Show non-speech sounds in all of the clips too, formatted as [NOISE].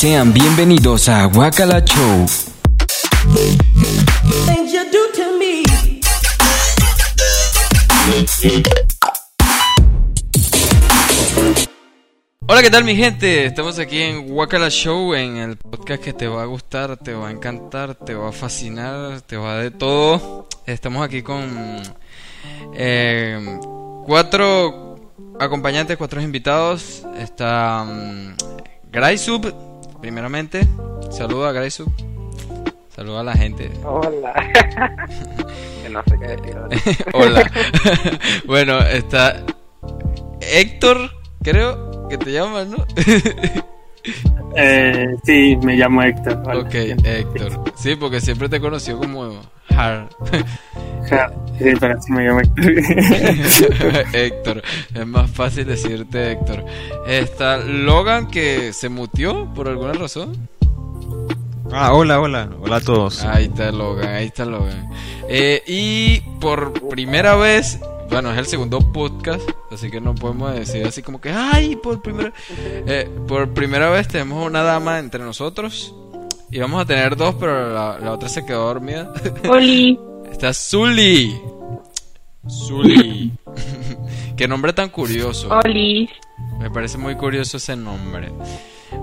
sean bienvenidos a Wakala Show. Hola, ¿qué tal mi gente? Estamos aquí en Wakala Show, en el podcast que te va a gustar, te va a encantar, te va a fascinar, te va de todo. Estamos aquí con eh, cuatro acompañantes, cuatro invitados. Está um, Graysub, primeramente. Saluda a Graysub. Saluda a la gente. Hola. [LAUGHS] no sé qué [LAUGHS] Hola. bueno, está Héctor, creo que te llamas, ¿no? [LAUGHS] eh, sí, me llamo Héctor. Hola. Ok, Héctor. Sí, porque siempre te conoció como Hard. Sí, pero sí me llamo Héctor. [LAUGHS] Héctor. Es más fácil decirte Héctor. Está Logan que se mutió por alguna razón. Ah, hola, hola, hola a todos. Ahí está Logan, ahí está Logan. Eh, y por primera vez, bueno, es el segundo podcast, así que no podemos decir así como que, ay, por primera, eh, por primera vez tenemos una dama entre nosotros. Y vamos a tener dos, pero la, la otra se quedó dormida. Oli. [LAUGHS] Está Zully. Zully. [LAUGHS] Qué nombre tan curioso. Oli. Me parece muy curioso ese nombre.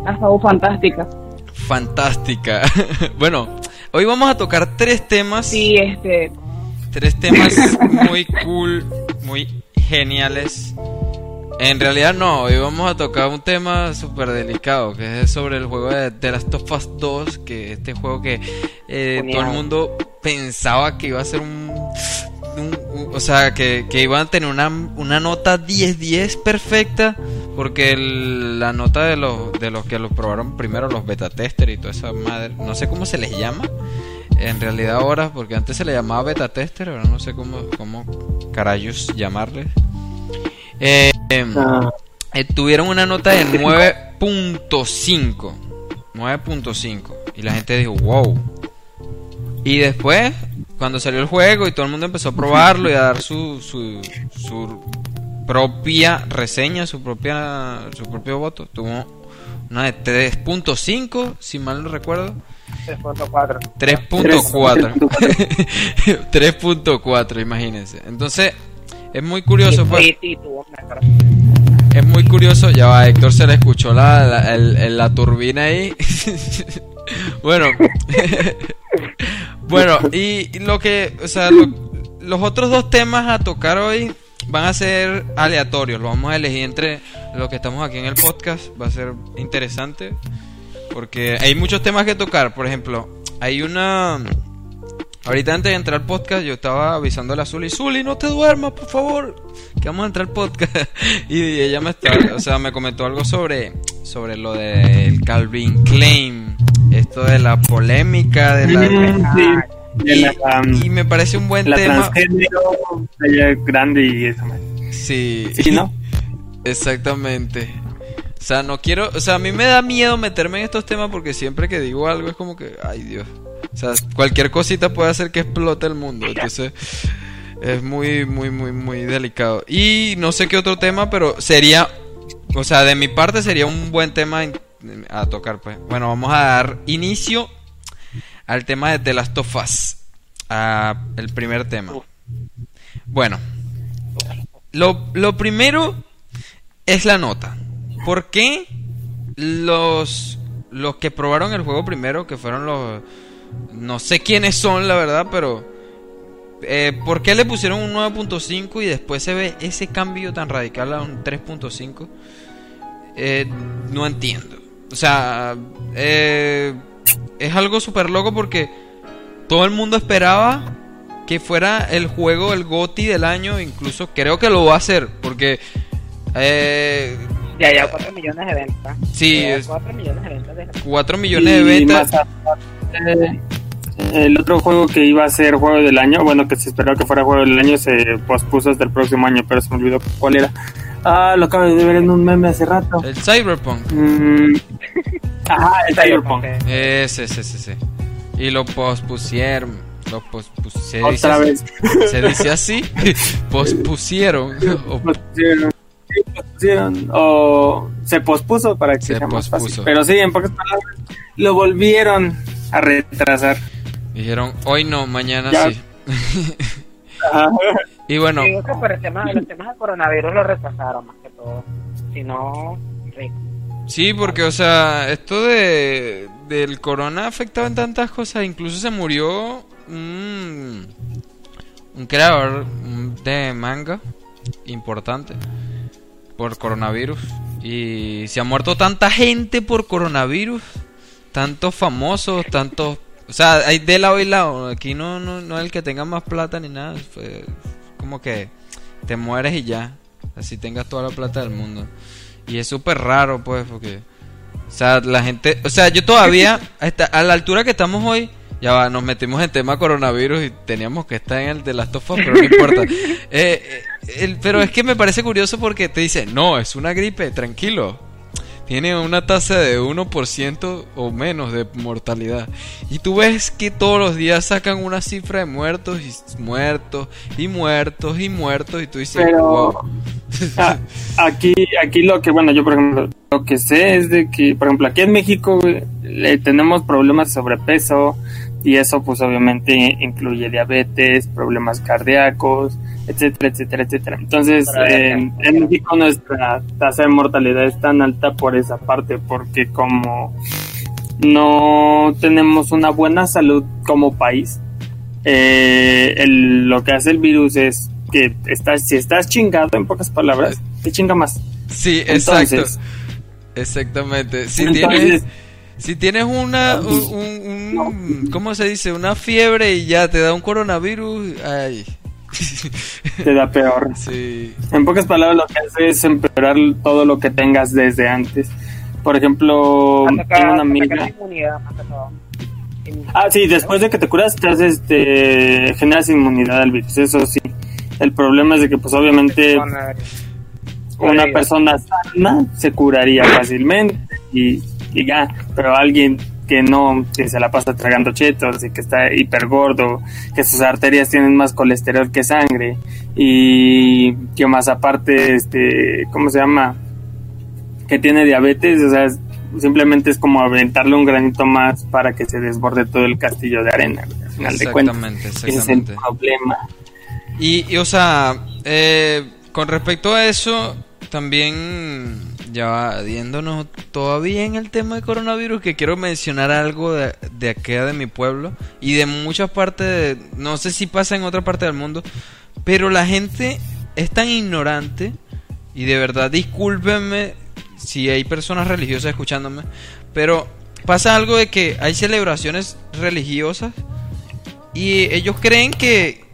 Hasta fantástica. Fantástica. [LAUGHS] bueno, hoy vamos a tocar tres temas. Sí, este. Tres temas muy cool, muy geniales. En realidad no, hoy vamos a tocar un tema súper delicado, que es sobre el juego de The Last of Us 2, que este juego que eh, todo el mundo pensaba que iba a ser un... un, un o sea, que, que iban a tener una, una nota 10-10 perfecta, porque el, la nota de los, de los que lo probaron primero, los beta tester y toda esa madre, no sé cómo se les llama, en realidad ahora, porque antes se le llamaba beta tester, ahora no sé cómo, cómo carayos llamarles. Eh, Ah. eh, tuvieron una nota de 9.5. 9.5. Y la gente dijo, wow. Y después, cuando salió el juego y todo el mundo empezó a probarlo y a dar su, su, su propia reseña, su propia su propio voto, tuvo una de 3.5, si mal no recuerdo. 3.4. 3.4. 3.4, imagínense. Entonces, es muy curioso. Pues, es muy curioso. Ya va, Héctor se le escuchó la, la, el- la turbina ahí. [LAUGHS] bueno. [LAUGHS] bueno, y y lo que. O sea, lo- los otros dos temas a tocar hoy van a ser aleatorios. Los vamos a elegir entre los que estamos aquí en el podcast. Va a ser interesante. Porque hay muchos temas que tocar. Por ejemplo, hay una. Ahorita antes de entrar al podcast yo estaba avisándole a Zully, Zully, no te duermas, por favor, que vamos a entrar al podcast. [LAUGHS] y ella me está, o sea, me comentó algo sobre sobre lo del Calvin Klein, esto de la polémica de la sí, de y, la, um, y me parece un buen la tema. transgénero ella es grande y eso. Sí. Sí, ¿no? [LAUGHS] Exactamente. O sea, no quiero, o sea, a mí me da miedo meterme en estos temas porque siempre que digo algo es como que, ay Dios. O sea, cualquier cosita puede hacer que explote el mundo. Entonces, es muy, muy, muy, muy delicado. Y no sé qué otro tema, pero sería, o sea, de mi parte sería un buen tema a tocar, pues. Bueno, vamos a dar inicio al tema de The Last of Us. A el primer tema. Bueno, lo, lo primero es la nota. ¿Por qué los, los que probaron el juego primero, que fueron los... No sé quiénes son, la verdad, pero... eh, ¿Por qué le pusieron un 9.5 y después se ve ese cambio tan radical a un 3.5? Eh, no entiendo. O sea, eh, es algo súper loco porque todo el mundo esperaba que fuera el juego, el GOTI del año. Incluso creo que lo va a hacer porque... Ya, ya 4 millones de ventas. Sí, Ya, es- 4 millones de ventas. de- 4 millones de ventas. el otro juego que iba a ser juego del año, bueno, que se esperaba que fuera juego del año, se pospuso hasta el próximo año, pero se me olvidó cuál era. Ah, lo acabo de ver en un meme hace rato. El Cyberpunk. Mm, [LAUGHS] Ajá, el Cyberpunk. Ese, ese, ese, ese. Y lo pospusieron. Lo pospusieron. Se dice, Otra así- vez. se dice así. [LAUGHS] [LAUGHS] pospusieron. Pospusieron. O se pospuso para que Se sea más fácil. Pero sí, en pocas palabras, lo volvieron a retrasar. Dijeron, hoy no, mañana Ya. sí. [LAUGHS] Ajá. Y bueno, Digo que por el tema, los temas de coronavirus lo retrasaron más que todo. Si no, rico. sí, porque, o sea, esto de del corona afectaba en tantas cosas. Incluso se murió un, un creador de manga importante por coronavirus. Y se ha muerto tanta gente por coronavirus. Tantos famosos, tantos... O sea, hay de lado y lado. Aquí no, no, no es el que tenga más plata ni nada. Como que te mueres y ya. Así tengas toda la plata del mundo. Y es súper raro, pues, porque... O sea, la gente... O sea, yo todavía, a la altura que estamos hoy, ya va, nos metimos en tema coronavirus y teníamos que estar en el de las tofas, pero no importa. [LAUGHS] Eh, eh, el- pero es que me parece curioso porque te dice, no, es una gripe, tranquilo. Tiene una tasa de 1% o menos de mortalidad. Y tú ves que todos los días sacan una cifra de muertos y muertos y muertos y muertos y tú dices, Pero wow. aquí, aquí lo que, bueno, yo por ejemplo, lo que sé es de que, por ejemplo, aquí en México güey, le tenemos problemas de sobrepeso y eso pues obviamente incluye diabetes, problemas cardíacos, etcétera, etcétera, etcétera. Entonces, eh, en México nuestra tasa de mortalidad es tan alta por esa parte, porque como no tenemos una buena salud como país, eh, el- lo que hace el virus es que estás, si estás chingado, en pocas palabras, te chinga más. Sí, exacto. Entonces, Exactamente. Si Entonces- tienes, si tienes una, un, un- un- ¿cómo se dice? Una fiebre y ya te da un coronavirus, ay. [LAUGHS] te da peor. Sí. En pocas palabras, lo que hace es empeorar todo lo que tengas desde antes. Por ejemplo, Ataca- tengo una amiga. Ah, sí, después de que te curas, te haces, este, generas inmunidad al virus. Eso sí. El problema es de que, pues, obviamente, una persona sana se curaría fácilmente y, y ya, pero alguien que no, que se la pasa tragando chetos y que está hiper gordo, que sus arterias tienen más colesterol que sangre y que más aparte, este, ¿cómo se llama? Que tiene diabetes, o sea, simplemente es como aventarle un granito más para que se desborde todo el castillo de arena, al final de cuentas. Exactamente, Ese es el problema. Y, y, o sea, eh, con respecto a eso, también ya va yéndonos todavía en el tema de coronavirus, que quiero mencionar algo de, de de mi pueblo y de muchas partes, de- no sé si pasa en otra parte del mundo, pero la gente es tan ignorante y de verdad discúlpenme si hay personas religiosas escuchándome, pero pasa algo de que hay celebraciones religiosas y ellos creen que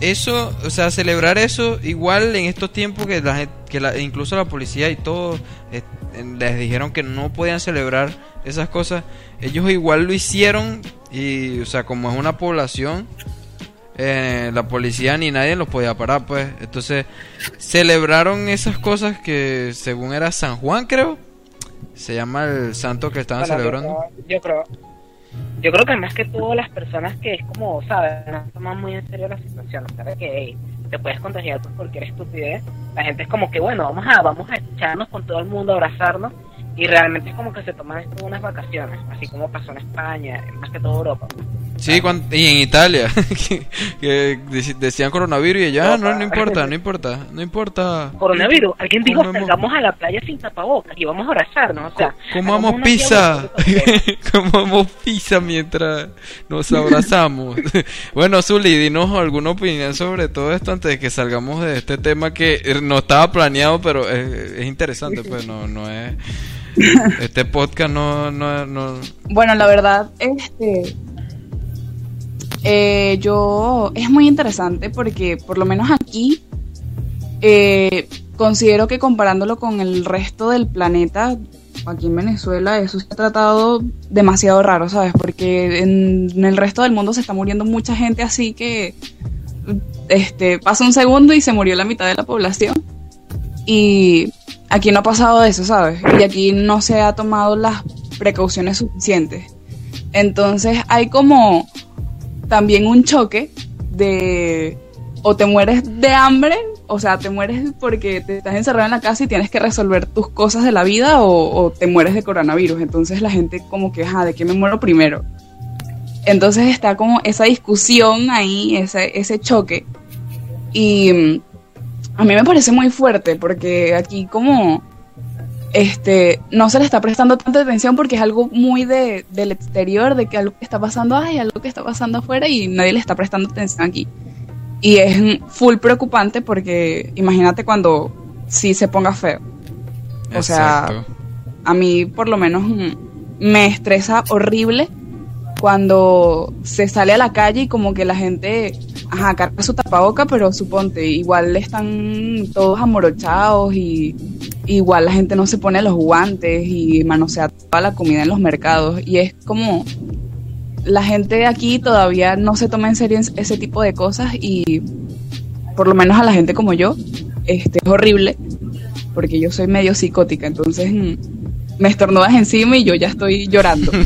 eso, o sea, celebrar eso igual en estos tiempos que la que la, incluso la policía y todo eh, les dijeron que no podían celebrar esas cosas, ellos igual lo hicieron y, o sea, como es una población, eh, la policía ni nadie los podía parar, pues, entonces celebraron esas cosas que según era San Juan, creo, se llama el santo que estaban Bueno, celebrando. Yo creo, yo creo que más que todo las personas que es como, ¿sabes? No toman muy en serio la situación. O de que hey, te puedes contagiar por cualquier estupidez. La gente es como que, bueno, vamos a, vamos a echarnos con todo el mundo, abrazarnos. Y realmente es como que se toman esto unas vacaciones, así como pasó en España, más que todo Europa. Sí, cuan- y en Italia, [LAUGHS] que, decían coronavirus y ya, no, no importa, no importa, no importa. Coronavirus, alguien dijo salgamos a la playa sin tapabocas y vamos a abrazarnos, o sea, Comamos pizza, [LAUGHS] comamos pizza mientras nos abrazamos. [LAUGHS] bueno, Zuli, dinos alguna opinión sobre todo esto antes de que salgamos de este tema que eh, no estaba planeado, pero es, es interesante, pues no, no es... Este podcast no, no, no... Bueno, la verdad, este. Eh, yo. Es muy interesante porque, por lo menos aquí, eh, considero que comparándolo con el resto del planeta, aquí en Venezuela, eso se ha tratado demasiado raro, ¿sabes? Porque en, en el resto del mundo se está muriendo mucha gente así que. Este, pasa un segundo y se murió la mitad de la población. Y aquí no ha pasado eso, ¿sabes? Y aquí no se ha tomado las precauciones suficientes. Entonces hay como también un choque de o te mueres de hambre o sea, te mueres porque te estás encerrado en la casa y tienes que resolver tus cosas de la vida o, te mueres de coronavirus. Entonces la gente como que, ajá, ¿de qué me muero primero? Entonces está como esa discusión ahí, ese, ese choque. Y mm, a mí me parece muy fuerte porque aquí como este no se le está prestando tanta atención porque es algo muy de, del exterior, de que algo que está pasando, hay algo que está pasando afuera y nadie le está prestando atención aquí. Y es full preocupante porque imagínate cuando sí se ponga feo. O sea, a mí por lo menos me estresa horrible cuando se sale a la calle y como que la gente, ajá, carga su tapaboca, pero suponte, igual están todos amorochados y igual la gente no se pone los guantes y manosea toda la comida en los mercados y es como la gente aquí todavía no se toma en serio ese tipo de cosas y por lo menos a la gente como yo, este es horrible porque yo soy medio psicótica, entonces mm, me estornudas encima y yo ya estoy llorando. [LAUGHS]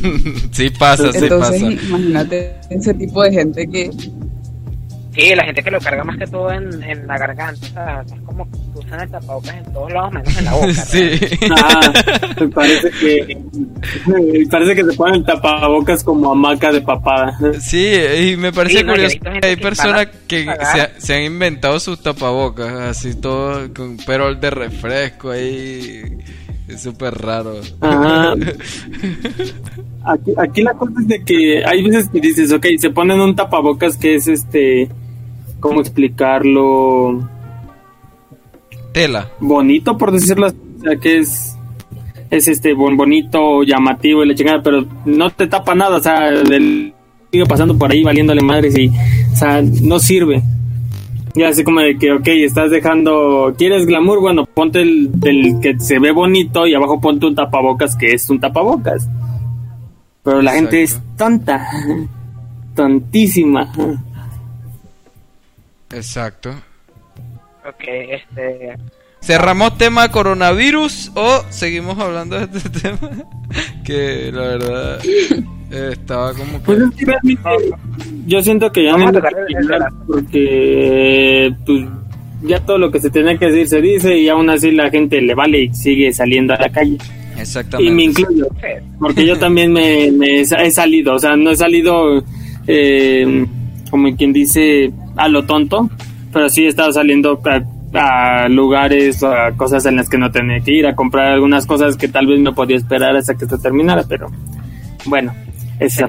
Sí pasa, sí Entonces, pasa. imagínate ese tipo de gente que Sí, la gente que lo carga más que todo en, en la garganta, o sea, es como que usan el tapabocas en todos lados menos en la boca. [LAUGHS] Sí. Ah, me parece que me parece que se ponen el tapabocas como hamaca de papada. Sí, y me parece Sí, no, curioso que hay personas que se, ha- se han inventado sus tapabocas, así todo con perol de refresco ahí. Es súper raro. Ajá. Aquí, aquí la cosa es de que hay veces que dices, ok, se ponen un tapabocas que es este, ¿cómo explicarlo? Tela. Bonito, por decirlo así, o sea, que es, es este, bon- bonito, llamativo y la chingada, pero no te tapa nada, o sea, del, sigue pasando por ahí valiéndole madres y, o sea, no sirve. Ya así como de que, ok, estás dejando, ¿quieres glamour? Bueno, ponte el del que se ve bonito y abajo ponte un tapabocas que es un tapabocas. Pero la gente es tonta, tontísima. Exacto. Ok, este... ¿Cerramos tema coronavirus o seguimos hablando de este [LAUGHS] tema? que la verdad eh, estaba como que... Pues realmente yo siento que ya no porque pues ya todo lo que se tenía que decir se dice y aún así la gente le vale y sigue saliendo a la calle. Exactamente. Y me incluyo, porque yo también me, me he he salido, o sea, no he salido eh, como quien dice a lo tonto, pero sí he estado saliendo a, lugares, a cosas en las que no tenía que ir, a comprar algunas cosas que tal vez no podía esperar hasta que esto terminara, pero bueno, esa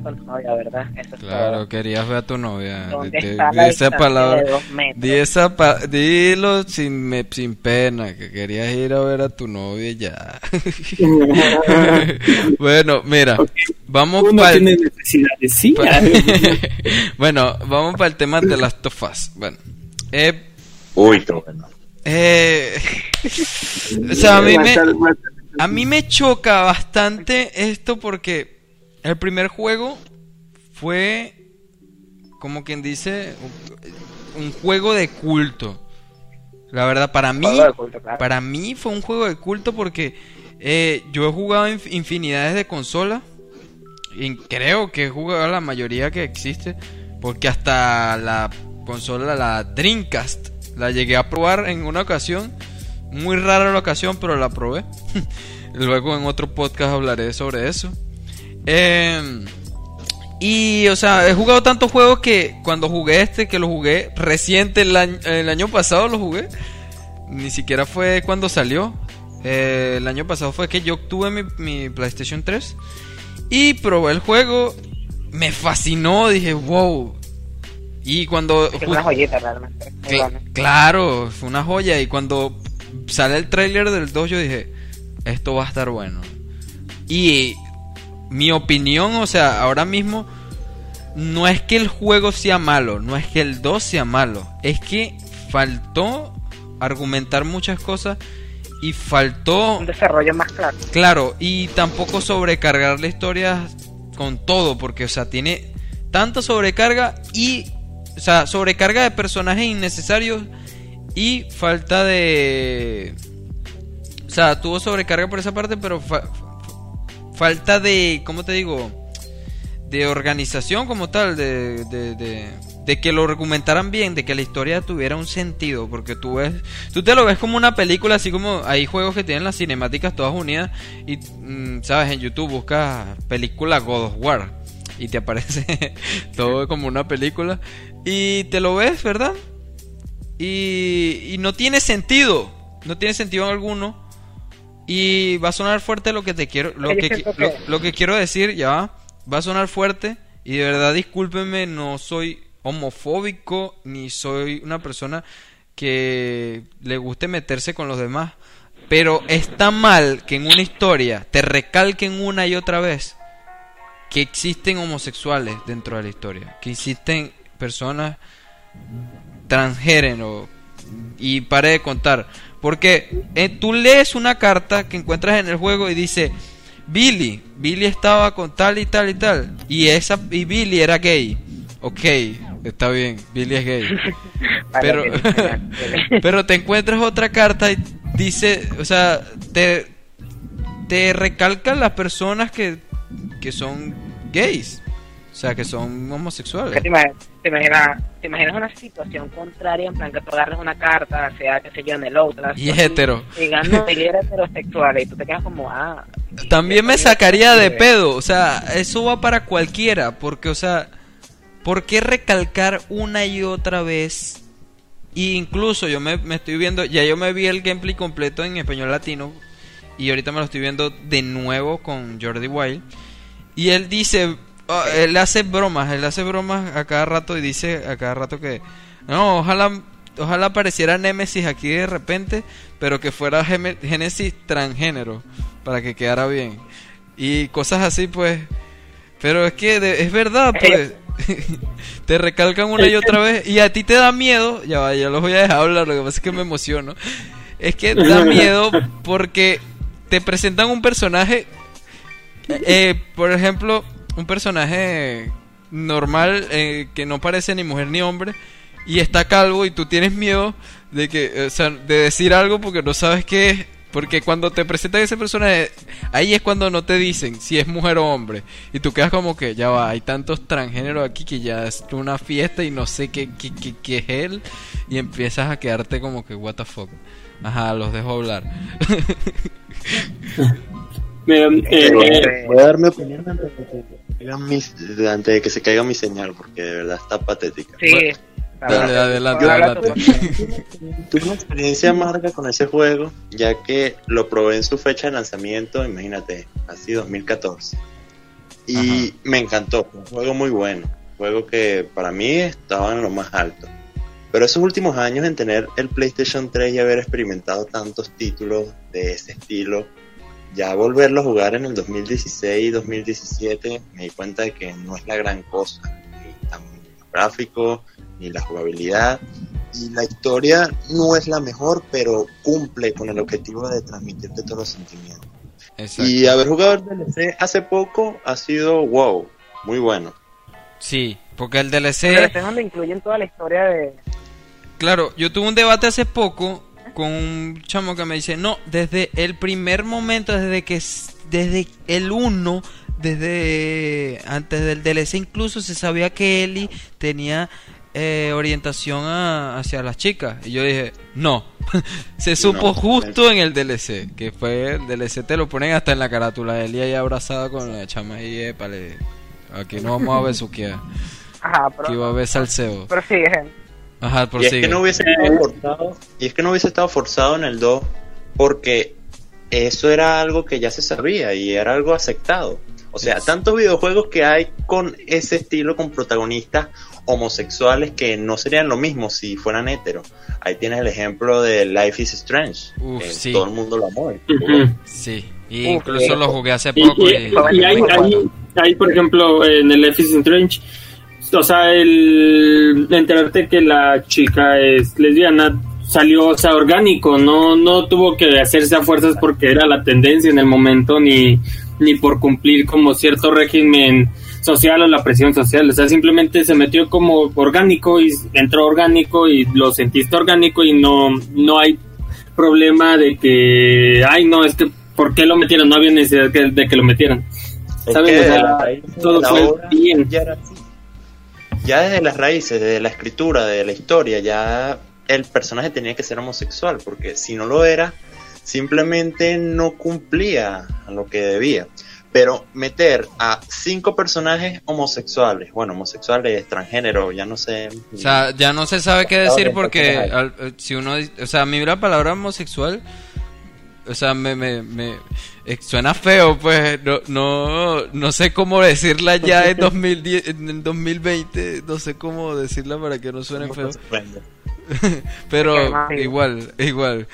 con tu novia, ¿verdad? Eso es Claro, todo. quería ver a tu novia. ¿Dónde Di- di- está la esa palabra. de? Di esa pa- dilo sin, me- sin pena, que querías ir a ver a tu novia ya. [LAUGHS] bueno, mira, vamos Uno para sí. [LAUGHS] bueno, vamos para el tema de las tofas. Bueno, eh, Uy, qué bueno. eh, [LAUGHS] o sea, a mí me, a mí me choca bastante esto porque el primer juego fue, como quien dice, un, juego de culto. La verdad, para mí, para mí fue un juego de culto porque eh, yo he jugado inf- infinidades de consolas y creo que he jugado la mayoría que existe porque hasta la consola, la Dreamcast, la llegué a probar en una ocasión, muy rara la ocasión, pero la probé. [LAUGHS] Luego en otro podcast hablaré sobre eso. Em, y, o sea, he jugado tantos juegos que cuando jugué este, que lo jugué reciente, el año, pasado lo jugué. Ni siquiera fue cuando salió. Eh, el año pasado fue que yo obtuve mi PlayStation 3 y probé el juego. Me fascinó, dije, wow. Y cuando... Es una joyita realmente. claro, fue una joya. Y cuando sale el tráiler del 2, yo dije, esto va a estar bueno. Y mi opinión, o sea, ahora mismo, no es que el juego sea malo, no es que el 2 sea malo, es que faltó argumentar muchas cosas y faltó Un desarrollo más claro. Claro, y tampoco sobrecargar la historia con todo, porque, o sea, tiene tanta sobrecarga y, o sea, sobrecarga de personajes innecesarios y falta de... O sea, tuvo sobrecarga por esa parte, pero fa- falta de, ¿cómo te digo? De organización como tal, de, de, de, de que lo documentaran bien, de que la historia tuviera un sentido, porque tú ves, tú te lo ves como una película, así como hay juegos que tienen las cinemáticas todas unidas y, mm, sabes, en YouTube buscas película God of War y te aparece [LAUGHS] todo como una película y te lo ves, ¿verdad? Y, y no tiene sentido, no tiene sentido alguno. Y va a sonar fuerte lo que te quiero, que, lo que quiero decir, ya va. Va a sonar fuerte y de verdad discúlpenme, no soy homofóbico ni soy una persona que le guste meterse con los demás. Pero está mal que en una historia te recalquen una y otra vez que existen homosexuales dentro de la historia, que existen personas transgénero y pare de contar. Porque eh, tú lees una carta que encuentras en el juego y dice Billy, Billy estaba con tal y tal y tal y esa y Billy era gay. Ok, está bien, Billy es gay. [LAUGHS] Pero [LAUGHS] pero te encuentras otra carta y dice, o sea, te te recalcan las personas que que son gays, o sea, que son homosexuales. ¿Te imaginas, te, imaginas, te imaginas una situación contraria, en plan que tú agarres una carta, sea, qué sé yo, en el otro. Y es hetero. Era heterosexual, y tú te quedas como, ah. También me sacaría de pedo, o sea, eso va para cualquiera, porque, o sea, ¿por qué recalcar una y otra vez? Y incluso yo me, me estoy viendo, ya yo me vi el gameplay completo en español latino, y ahorita me lo estoy viendo de nuevo con Jordi Wild, y él dice, ah, él hace bromas, él hace bromas a cada rato y dice a cada rato que, no, ojalá, ojalá apareciera Nemesis aquí de repente, pero que fuera Génesis transgénero, para que quedara bien. Y cosas así, pues. Pero es que de- es verdad, pues. [LAUGHS] te recalcan una y otra vez y a ti te da miedo, ya va, ya los voy a dejar hablar, lo que pasa es que me emociono. Es que da [LAUGHS] miedo porque te presentan un personaje eh, por ejemplo, un personaje normal eh, que no parece ni mujer ni hombre y está calvo y tú tienes miedo de que, o sea, de decir algo porque no sabes qué es. Porque cuando te presentan ese personaje, ahí es cuando no te dicen si es mujer o hombre. Y tú quedas como que, ya va, hay tantos transgéneros aquí que ya es una fiesta y no sé qué, qué, qué, qué es él. Y empiezas a quedarte como que, what the fuck. Ajá, los dejo hablar. [LAUGHS] Mira, eh, Eh, Voy a dar mi opinión antes de que, caigan mis- antes de que se caiga mi señal, porque de verdad está patética. Sí. Dale, adelante, adelante. [LAUGHS] Tuve una experiencia amarga con ese juego, ya que lo probé en su fecha de lanzamiento, imagínate, así 2014. Y me encantó, fue un juego muy bueno, un juego que para mí estaba en lo más alto. Pero esos últimos años en tener el PlayStation 3 y haber experimentado tantos títulos de ese estilo, ya volverlo a jugar en el 2016 y 2017, me di cuenta de que no es la gran cosa, ni tan gráfico, ni la jugabilidad, y la historia no es la mejor, pero cumple con el objetivo de transmitirte todos los sentimientos. Exacto. Y haber jugado el DLC hace poco ha sido wow, muy bueno. Sí, porque el Pero DLC... es donde incluyen toda la historia de. Claro, yo tuve un debate hace poco con un chamo que me dice, no, desde el primer momento, desde que, desde el 1, desde antes del DLC incluso se sabía que Ellie tenía eh, orientación a- hacia las chicas. Y yo dije, no, [LAUGHS] se supo No, justo en el DLC, que fue el DLC te lo ponen hasta en la carátula, Ellie ahí abrazada con la chama y épale, aquí no vamos a besuquear, [LAUGHS] Ajá, aquí va a pero. haber salseo. Pero sí, eh. Ajá, Y es que no hubiese estado forzado, y es que no hubiese estado forzado en el 2 porque eso era algo que ya se sabía y era algo aceptado. O sea, tantos videojuegos que hay con ese estilo, con protagonistas homosexuales que no serían lo mismo si fueran heteros. Ahí tienes el ejemplo de Life is Strange. Uf, que sí. Todo el mundo lo amó. Sí, y incluso eh, lo jugué hace Y, poco y- y... y hay, hay, hay, por ejemplo, en el Life is Strange, o sea, el enterarte que la chica es lesbiana salió, o sea, orgánico, no, no tuvo que hacerse a fuerzas porque era la tendencia en el momento, ni, ni por cumplir como cierto régimen social o la presión social, o sea, simplemente se metió como orgánico y entró orgánico y lo sentiste orgánico y no, no hay problema de que, ay, no, es que, ¿por qué lo metieron? No había necesidad de, de que lo metieran. Es ¿Saben? que O sea, la raíz de todo fue bien. ya era así. Ya desde las raíces, desde la escritura, de la historia, ya el personaje tenía que ser homosexual, porque si no lo era, simplemente no cumplía lo que debía. Pero meter a cinco personajes homosexuales, bueno, homosexuales, extranjero, ya no sé. O sea, ya no se sabe qué decir porque al- eh, si uno, o sea, a mí la palabra homosexual, o sea, me, me, me eh, suena feo, pues, no, no, no sé cómo decirla ya en [LAUGHS] 2010, en el 2020, no sé cómo decirla para que no suene feo. [LAUGHS] Pero igual, igual.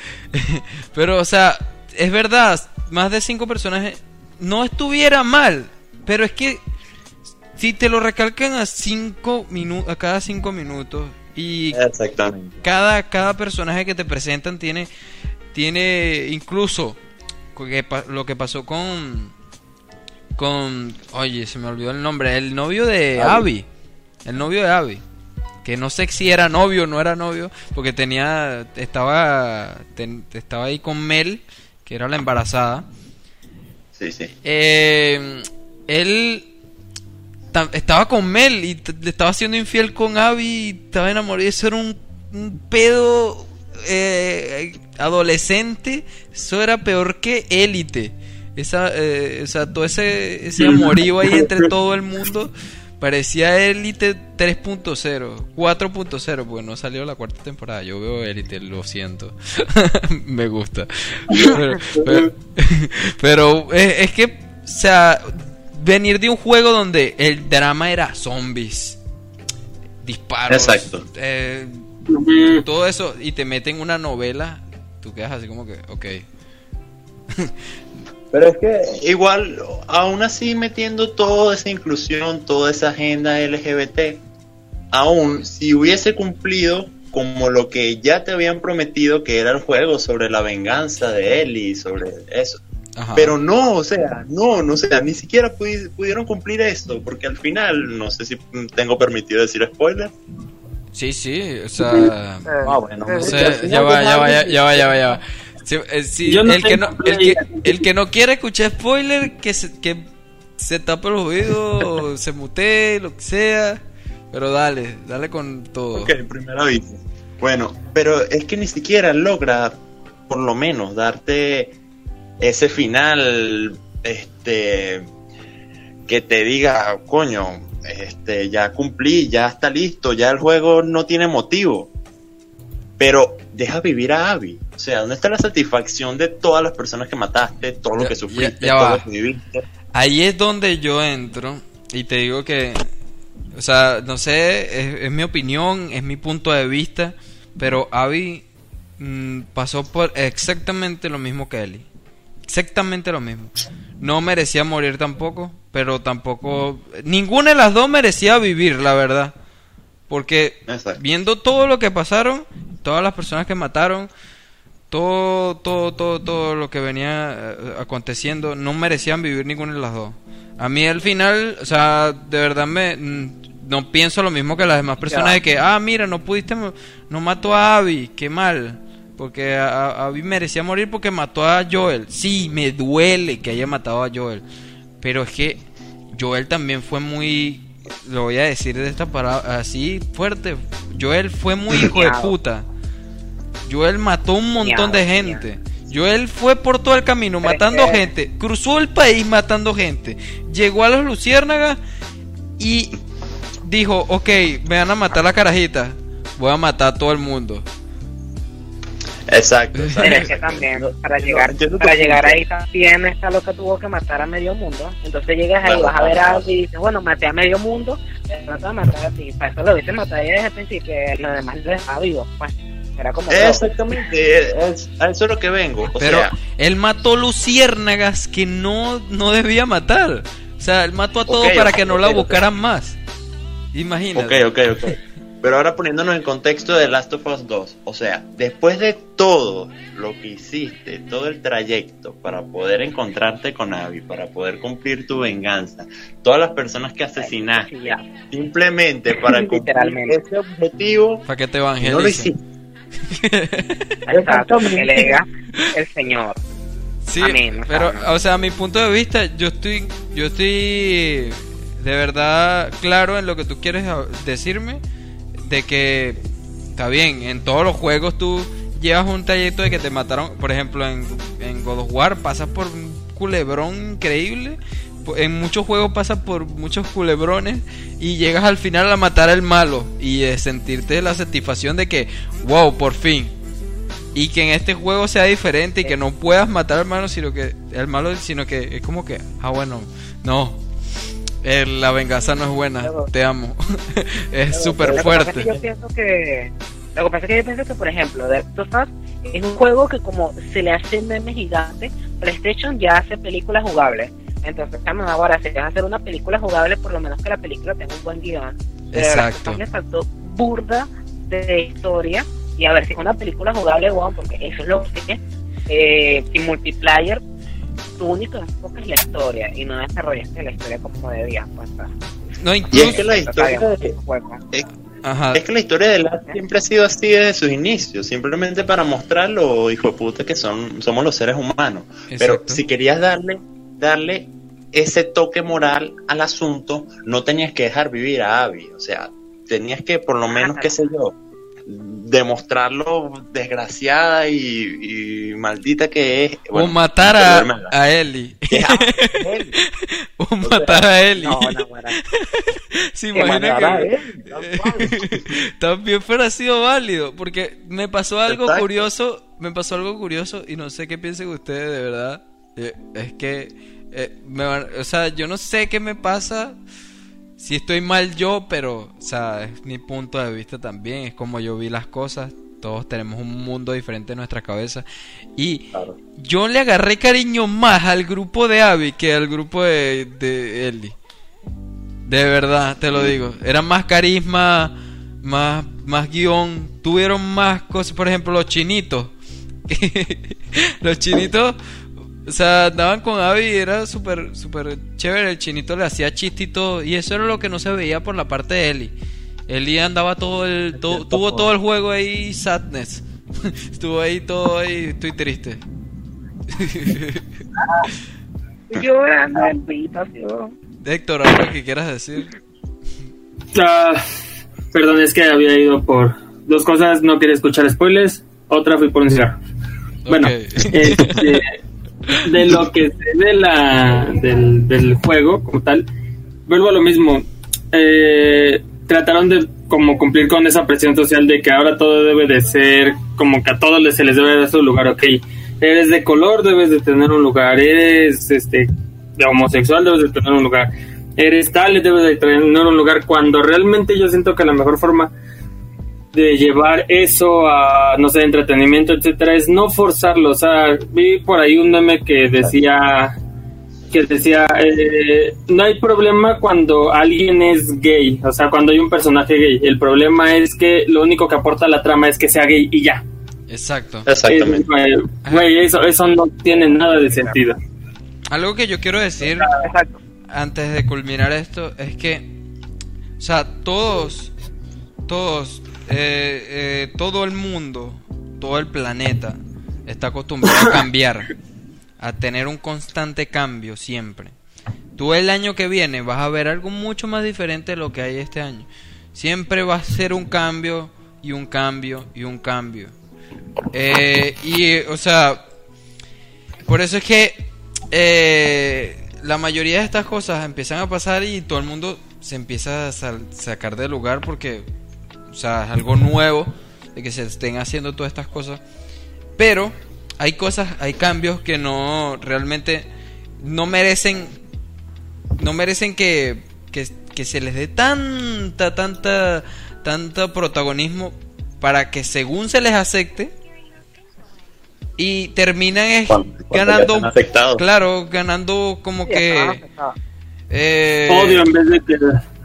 [LAUGHS] Pero, o sea, es verdad, más de cinco personajes no estuviera mal, pero es que si te lo recalcan a cinco minutos, a cada cinco minutos y Exactamente. cada, cada personaje que te presentan tiene, tiene incluso lo que pasó con, con, oye, se me olvidó el nombre, el novio de Abby, el novio de Abby, que no sé si era novio o no era novio, porque tenía, estaba, ten- estaba ahí con Mel, que era la embarazada. Sí, sí. Eh, él ta- estaba con Mel y le estaba siendo infiel con Abby y estaba enamorado. Eso era un, un pedo eh, adolescente. Eso era peor que élite. Esa, eh, o sea, todo ese, ese amorío ahí entre todo el mundo parecía élite 3.0, 4.0, porque no salió la cuarta temporada. Yo veo élite, lo siento. [LAUGHS] Me gusta. Pero, pero- [LAUGHS] pero es, es que, o sea, venir de un juego donde el drama era zombies, disparos, Exacto. eh, todo eso, y te meten una novela, tú quedas así como que, ok. [LAUGHS] Pero es que igual, aún así metiendo toda esa inclusión, toda esa agenda LGBT, aún si hubiese cumplido como lo que ya te habían prometido que era el juego sobre la venganza de Ellie, sobre eso. Ajá. Pero no, o sea, no, no, o sea, ni siquiera pudi- pudieron cumplir esto, porque al final, no sé si tengo permitido decir spoiler. Sí, sí, o sea... Ah, bueno, No Eh, final ya va, ya va, ya, va, ya va, ya va. Sí, eh, sí, Yo no el, que no, el, que, el que no quiere escuchar spoiler, que se, que se tape los oídos, se mutee, lo que sea. Pero dale, dale con todo. Ok, primer aviso. Bueno, pero es que ni siquiera logra, por lo menos, darte ese final, este, que te diga, coño, este, ya cumplí, ya está listo, ya el juego no tiene motivo. Pero deja vivir a Abby. O sea, ¿dónde está la satisfacción de todas las personas que mataste, todo lo que sufriste, ya- ya todo lo que viviste? Ahí es donde yo entro y te digo que, o sea, no sé, es, es mi opinión, es mi punto de vista, pero Abby mm, pasó por exactamente lo mismo que Ellie. Exactamente lo mismo. No merecía morir tampoco, pero tampoco... Ninguna de las dos merecía vivir, la verdad. Porque Exacto. viendo todo lo que pasaron, todas las personas que mataron, todo, todo, todo, todo lo que venía eh, aconteciendo, no merecían vivir ninguna de las dos. A mí al final, o sea, de verdad me no pienso lo mismo que las demás personas de que, ah, mira, no pudiste, no mató a Abby, qué mal. Porque a- a- Abby merecía morir porque mató a Joel. Sí, me duele que haya matado a Joel. Pero es que Joel también fue muy, lo voy a decir de esta palabra así fuerte. Joel fue muy hijo de puta. Joel mató un montón de gente. Joel fue por todo el camino matando que- gente. Cruzó el país matando gente. Llegó a los Luciérnagas y dijo, ok, me van a matar la carajita. Voy a matar a todo el mundo. Exacto, Pero exacto. es que también, para llegar, para llegar ahí también está lo que tuvo que matar a medio mundo. Entonces llegas ahí, Claro. vas a ver algo y dices, bueno, maté a medio mundo, pero no te va a matar a ti. Para eso lo hubiese matado desde el principio, lo demás lo dejaba vivo. Pues, era como... Exactamente, es, a eso es lo que vengo. O Pero sea, él mató luciérnagas que no, no debía matar. O sea, él mató a todo Ok, para que no la buscaran más. Imagínate. Ok, ok, ok. Pero ahora poniéndonos en contexto de Last of Us 2, o sea, después de todo lo que hiciste, todo el trayecto para poder encontrarte con Abby, para poder cumplir tu venganza, todas las personas que asesinaste, simplemente [LAUGHS] para cumplir ese objetivo, Para que te no lo hiciste. Exacto, que le diga el Señor. Sí, Amén, pero, amén. o sea, a mi punto de vista, yo estoy, yo estoy de verdad claro en lo que tú quieres decirme, de que está bien, en todos los juegos tú llevas un trayecto de que te mataron, por ejemplo, en, en God of War pasas por un culebrón increíble. En muchos juegos pasas por muchos culebrones y llegas al final a matar al malo y sentirte la satisfacción de que, wow, por fin. Y que en este juego sea diferente y que no puedas matar al malo, sino que el malo, sino que es como que, ah bueno, no, eh, la venganza no es buena, te amo, [LAUGHS] es súper fuerte. yo pienso que lo que pasa es que yo pienso que por ejemplo The Last of Us es un juego que como se le hace meme gigante PlayStation ya hace películas jugables entonces ahora si vas a hacer una película jugable por lo menos que la película tenga un buen guion Pero Exacto. Le faltó burda de historia y a ver si es una película jugable wow, porque eso es lo que es eh, sin multiplayer tu único enfoque es la historia y no desarrollaste la historia como debías pues, No, Y es incluso, que la historia de, ajá, es que la historia de Last siempre ha sido así desde sus inicios, simplemente para mostrar lo hijo de puta que son, somos los seres humanos. Pero si querías darle, darle ese toque moral al asunto, no tenías que dejar vivir a Abby. O sea, tenías que, por lo menos, qué sé yo, demostrarlo desgraciada y, y maldita que es. o matar a, a él. [LAUGHS] o matar a Ellie. no, [LAUGHS] no. ¿Se imagina que él, también fuera sido válido? Porque me pasó algo Exacto. curioso, me pasó algo curioso y no sé qué piensen ustedes de verdad. Eh, es que, eh, me van- o sea, yo no sé qué me pasa. Si estoy mal yo, pero, o sea, es mi punto de vista también, es como yo vi las cosas. Todos tenemos un mundo diferente en nuestra cabeza. Y Claro. yo le agarré cariño más al grupo de Abby que al grupo de, de Ellie. De verdad, te lo digo. Era más carisma, más, más guion. Tuvieron más cosas. Por ejemplo, los chinitos. [LAUGHS] los chinitos, o sea, andaban con Abby y era súper, súper chévere. El chinito le hacía chiste y todo. Y eso era lo que no se veía por la parte de Ellie. Ellie andaba todo el. todo- tuvo todo el juego ahí, sadness. [LAUGHS] Estuvo ahí todo ahí, estoy triste. [LAUGHS] Llorando en habitación. Héctor, algo que quieras decir. Ah, perdón, es que había ido por dos cosas. No quería escuchar spoilers. Otra fui por un cigarro. Bueno, este, [LAUGHS] de lo que sé de la, del, del juego como tal, vuelvo a lo mismo. Eh, trataron de como cumplir con esa presión social de que ahora todo debe de ser como que a todos se les debe dar su lugar, ok. Eres de color, debes de tener un lugar. Eres este de homosexual, debes de tener un lugar. Eres tal, debes de tener un lugar. Cuando realmente yo siento que la mejor forma de llevar eso a, no sé, entretenimiento, etcétera, es no forzarlo. O sea, vi por ahí un meme que decía que decía eh, no hay problema cuando alguien es gay, o sea, cuando hay un personaje gay. El problema es que lo único que aporta a la trama es que sea gay y ya. Exacto. Exactamente. Eh, Güey, eso, eso no tiene nada de sentido. Algo que yo quiero decir Exacto. antes de culminar esto es que, o sea, todos, todos, eh, eh, todo el mundo, todo el planeta está acostumbrado a cambiar, a tener un constante cambio siempre. Tú el año que viene vas a ver algo mucho más diferente de lo que hay este año. Siempre va a ser un cambio y un cambio y un cambio. Eh, y, o sea, por eso es que la mayoría de estas cosas empiezan a pasar y todo el mundo se empieza a sacar del lugar porque, o sea, es algo nuevo de que se estén haciendo todas estas cosas. Pero hay cosas, hay cambios que no realmente no merecen, no merecen que, que, que se les dé tanta, tanta, tanta protagonismo para que según se les acepte y terminan es Cuando- cuando ya ganando, claro, ganando como que eh, Odio en vez de que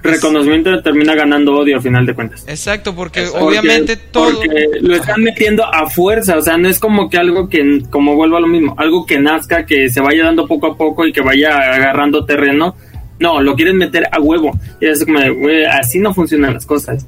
reconocimiento termina ganando odio al final de cuentas. Exacto, porque obviamente Porque- todo porque lo están metiendo a fuerza, o sea, no es como que algo que, como vuelvo a lo mismo, algo que nazca, que se vaya dando poco a poco y que vaya agarrando terreno. No, lo quieren meter a huevo. Y es como, güey, así no funcionan las cosas.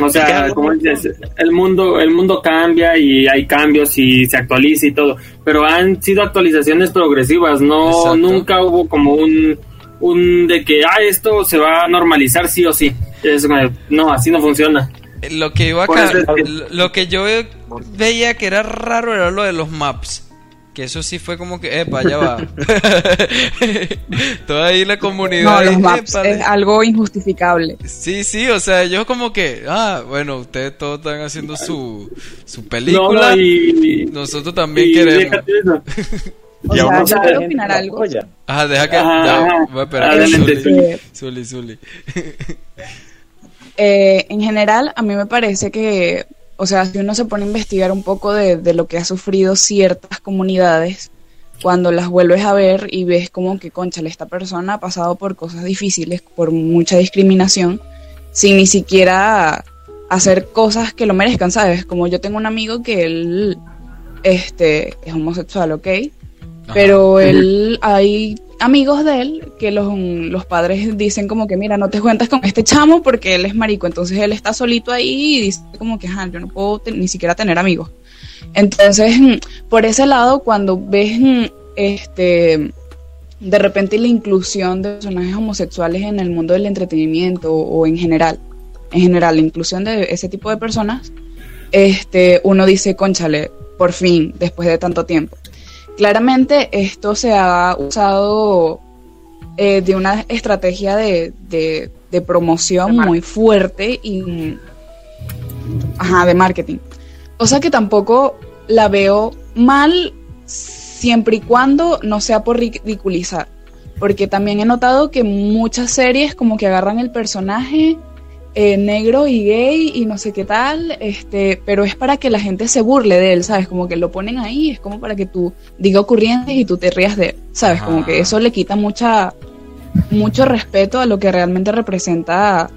O sea, como dices, el mundo, el mundo cambia y hay cambios y se actualiza y todo, pero han sido actualizaciones progresivas, no, Exacto. nunca hubo como un, un de que, ah, esto se va a normalizar sí o sí. Es no, así no funciona. Lo que iba acá, eso es- lo que yo veía que era raro era lo de los maps. Que eso sí fue como que, epa, ya va. [LAUGHS] Toda ahí la comunidad. No, los maps es algo injustificable. Sí, sí, o sea, ellos como que, ah, bueno, ustedes todos están haciendo su, su No, película. no, y, Nosotros también y queremos. [LAUGHS] O Y sea, ve opinar algo. Ajá, deja que. Ajá, ya, voy a esperar. Adelante, Zuli, sí. Zuli, Zuli. [LAUGHS] Eh, en general, a mí me parece que, o sea, si uno se pone a investigar un poco de, de lo que ha sufrido ciertas comunidades, cuando las vuelves a ver y ves como que, conchale, esta persona ha pasado por cosas difíciles, por mucha discriminación, sin ni siquiera hacer cosas que lo merezcan, ¿sabes? Como yo tengo un amigo que él este, es homosexual, ¿ok? Ajá. Pero él, hay amigos de él que los, los padres dicen como que, mira, no te cuentas con este chamo porque él es marico. Entonces él está solito ahí y dice como que, yo no puedo ni siquiera tener amigos. Entonces, por ese lado, cuando ves, este, de repente la inclusión de personajes homosexuales en el mundo del entretenimiento o, o en general, en general, la inclusión de ese tipo de personas, este, uno dice, conchale, por fin, después de tanto tiempo. Claramente esto se ha usado eh, de una estrategia de, de- de promoción muy fuerte y ajá, de marketing. O sea que tampoco la veo mal siempre y cuando no sea por ridiculizar. Porque también he notado que muchas series como que agarran el personaje eh, negro y gay y no sé qué tal, este, pero es para que la gente se burle de él, ¿sabes? Como que lo ponen ahí, es como para que tú diga ocurrientes y tú te rías de él, ¿sabes? Como que eso le quita mucha mucho respeto a lo que realmente representa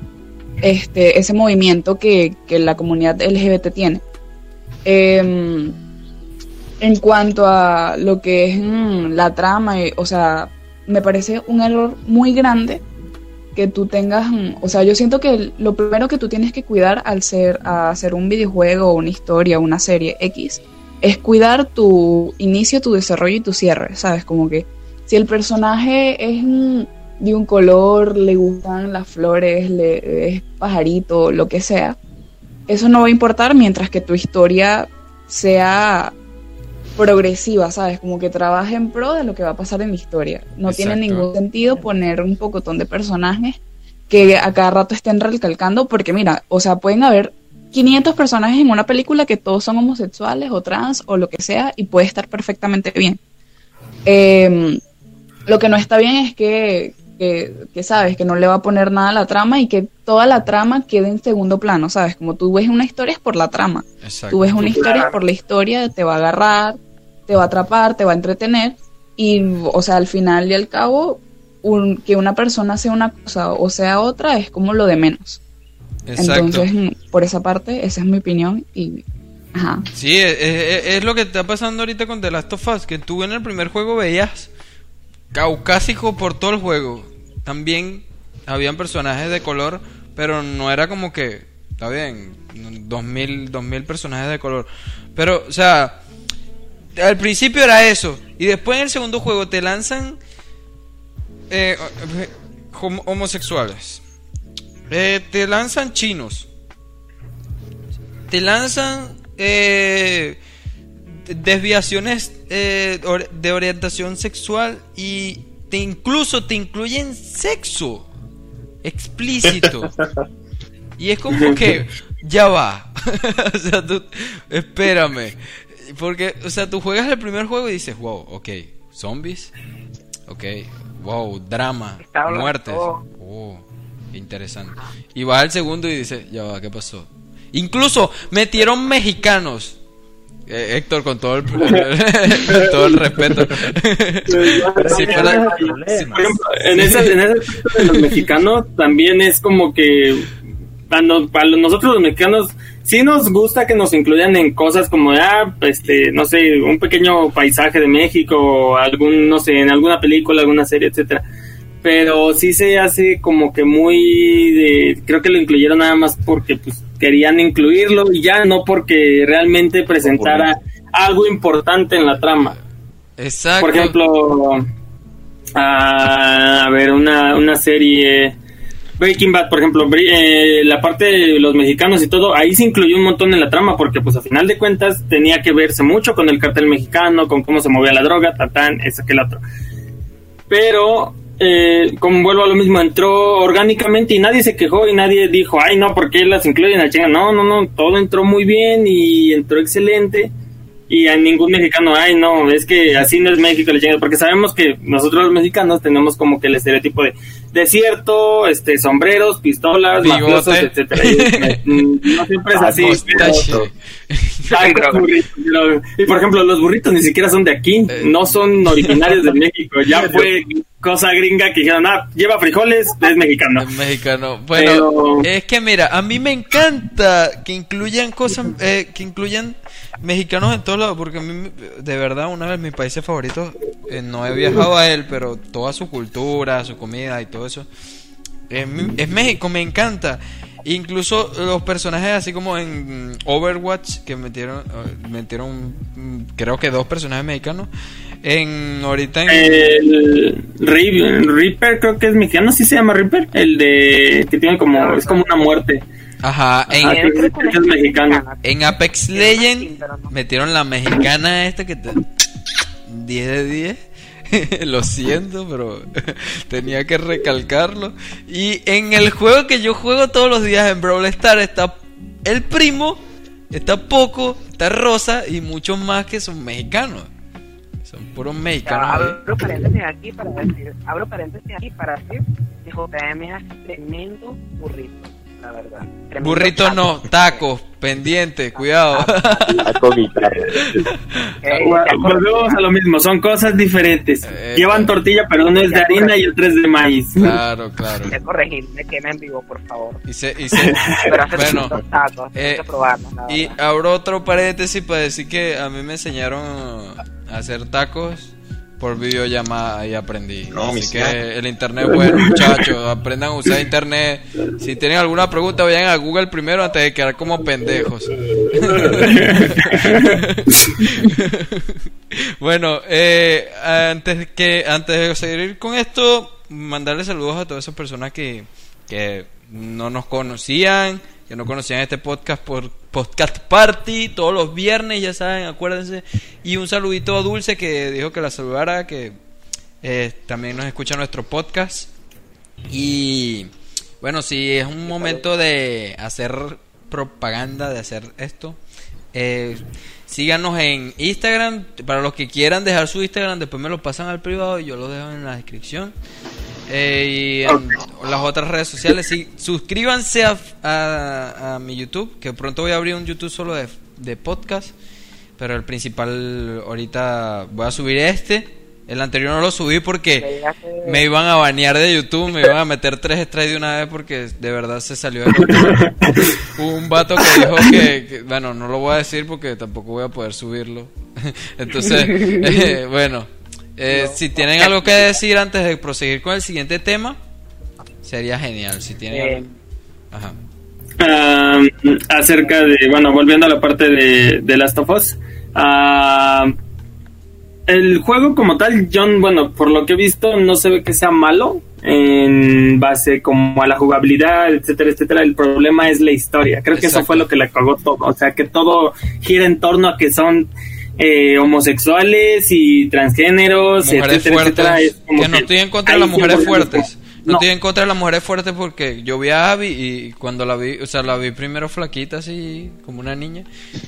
este ese movimiento que, que la comunidad LGBT tiene. Em, en cuanto a lo que es mm, la trama, eh, o sea, me parece un error muy grande que tú tengas, mm, o sea, yo siento que lo primero que tú tienes que cuidar al ser a hacer un videojuego, una historia, una serie X, es cuidar tu inicio, tu desarrollo y tu cierre, ¿sabes? Como que si el personaje es mm, de un color, le gustan las flores, le, es pajarito, lo que sea, eso no va a importar mientras que tu historia sea progresiva, ¿sabes? Como que trabaje en pro de lo que va a pasar en la historia. No tiene ningún sentido poner un pocotón de personajes que a cada rato estén recalcando, porque mira, o sea, pueden haber 500 personajes en una película que todos son homosexuales o trans o lo que sea y puede estar perfectamente bien. Eh, lo que no está bien es que, que, que, sabes, que no le va a poner nada a la trama y que toda la trama quede en segundo plano, ¿sabes? Como tú ves una historia es por la trama. Exacto. Tú ves una historia por la historia, te va a agarrar, te va a atrapar, te va a entretener y, o sea, al final y al cabo, un- que una persona sea una cosa o sea otra es como lo de menos. Exacto. Entonces, mm, por esa parte, esa es mi opinión y, ajá. Sí, es, es- es lo que está pasando ahorita con The Last of Us, que tú en el primer juego veías caucásico por todo el juego. También habían personajes de color, pero no era como que, está bien, dos mil, dos mil personajes de color. Pero, o sea, al principio era eso, y después en el segundo juego te lanzan eh, hom- homosexuales, Eh, te lanzan chinos, te lanzan eh, desviaciones eh, de orientación sexual y te incluso te incluyen sexo explícito. [LAUGHS] y es como que ya va. [LAUGHS] o sea, tú espérame. Porque, o sea, tú juegas el primer juego y dices, wow, ok, zombies. Ok, wow, drama, muertes. Oh, interesante. Y vas al segundo y dices, ya va, ¿qué pasó? Incluso metieron mexicanos. Eh, Héctor, con todo el, [LAUGHS] con todo el respeto. [LAUGHS] En ese, en ese aspecto de los mexicanos también es como que para, nos- para nosotros los mexicanos sí nos gusta que nos incluyan en cosas como ah, este no sé un pequeño paisaje de México o algún no sé en alguna película alguna serie etcétera pero sí se hace como que muy de creo que lo incluyeron nada más porque pues querían incluirlo y ya no porque realmente presentara algo importante en la trama Exacto. por ejemplo, a, a ver, una una serie Breaking Bad, por ejemplo, eh, la parte de los mexicanos y todo, ahí se incluyó un montón en la trama porque pues a final de cuentas tenía que verse mucho con el cartel mexicano, con cómo se movía la droga, tatán, eso que el otro. Pero, eh, como vuelvo a lo mismo, entró orgánicamente y nadie se quejó y nadie dijo, ay no, ¿por qué las incluyen a chinga? No, no, no, todo entró muy bien y entró excelente. Y a ningún mexicano, ay no, es que así no es México, la chingada", porque sabemos que nosotros los mexicanos tenemos como que el estereotipo de desierto, este, sombreros, pistolas, mafiosos, etcétera. Y, [LAUGHS] mm, no siempre es así. Burritos, pero- y por ejemplo, los burritos ni siquiera son de aquí, Eh. no son originarios de México. Ya [LAUGHS] fue cosa gringa que dijeron, ah, lleva frijoles, es mexicano. Es mexicano. Bueno, Pero- es que mira, a mí me encanta que incluyan cosas, eh, que incluyan mexicanos en todos lados, porque a mí, de verdad, uno de mis países favoritos, eh, no he viajado a él, pero toda su cultura, su comida y todo eso, es México, me encanta. Incluso los personajes así como en Overwatch, que metieron, eh, metieron mm, creo que dos personajes mexicanos, en ahorita en... El Reaper creo que es mexicano, sí se llama Reaper, el de que tiene como, es como una muerte. Ajá, en, Ajá, creo que es mexicano. En Apex Legends metieron la mexicana esta que te... 10 de 10. [LAUGHS] Lo siento, pero [LAUGHS] tenía que recalcarlo. Y en el juego que yo juego todos los días en Brawl Stars está el primo, está Poco, está Rosa y muchos más que son mexicanos. Son puros mexicanos. Abro paréntesis aquí para decir, abro paréntesis aquí para decir que JM es tremendo burrito, la verdad. Tremendo Burrito taco. no, tacos, pendiente, cuidado. Taco guitarra. Volvemos a lo mismo, son cosas diferentes. Eh, Llevan tortilla, pero uno es de harina y otro es de maíz. Claro, claro. que corregirme, que me en vivo, por favor. Y se, y se- Pero hacer bueno, tacos, eh, hay que probarlos, la Y abro otro paréntesis para decir que a mí me enseñaron a hacer tacos por videollamada y aprendí. No, Así que el internet es bueno, [LAUGHS] muchachos. Aprendan a usar internet. Si tienen alguna pregunta, vayan a Google primero antes de quedar como pendejos. [LAUGHS] bueno, eh, antes que antes de seguir con esto, mandarle saludos a todas esas personas que, que no nos conocían, que no conocían este podcast por podcast party todos los viernes, ya saben, acuérdense. Y un saludito a Dulce que dijo que la saludara, que eh, también nos escucha nuestro podcast. Y bueno, si es un momento de hacer propaganda, de hacer esto, eh, síganos en Instagram. Para los que quieran dejar su Instagram, después me lo pasan al privado y yo lo dejo en la descripción. Eh, y en las otras redes sociales, sí, suscríbanse a, a- a mi YouTube, que pronto voy a abrir un YouTube solo de, de podcast. Pero el principal, ahorita voy a subir este. El anterior no lo subí porque me iban a banear de YouTube, me iban a meter tres strikes de una vez porque de verdad se salió de control. [LAUGHS] Un vato que dijo que, que- bueno, no lo voy a decir porque tampoco voy a poder subirlo. [LAUGHS] Entonces, [LAUGHS] eh, bueno, eh, si tienen algo que decir antes de proseguir con el siguiente tema, sería genial. Si tienen Ajá. Ah, acerca de, bueno, volviendo a la parte de, de Last of Us. ah, el juego como tal, John, bueno, por lo que he visto, no se ve que sea malo en base como a la jugabilidad, etcétera, etcétera. El problema es la historia. Creo que eso fue lo que le cagó todo. O sea, que todo gira en torno a que son eh, homosexuales y transgéneros, Mujeres etcétera, etcétera. fuertes. Es como Que no estoy en contra de las mujeres fuertes. No, No. estoy en contra de las mujeres fuertes porque yo vi a Abby y cuando la vi, o sea, la vi primero flaquita así, como una niña,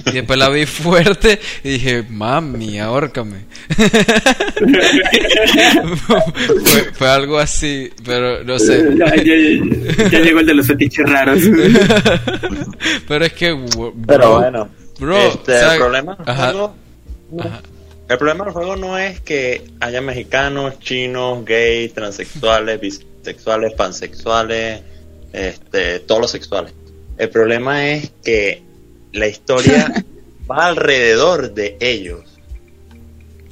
y después la vi [LAUGHS] fuerte y dije, mami, ahórcame. [LAUGHS] fue, fue algo así, pero no sé. Ya, [LAUGHS] ya- ya- ya llegó el de los fetiches raros. pero es que, bro, Pero bueno, bro, este, o sea, el problema ajá, ajá. el problema del juego no es que haya mexicanos, chinos, gays, transexuales, bisexuales, pansexuales, este, todos los sexuales. El problema es que la historia [LAUGHS] va alrededor de ellos.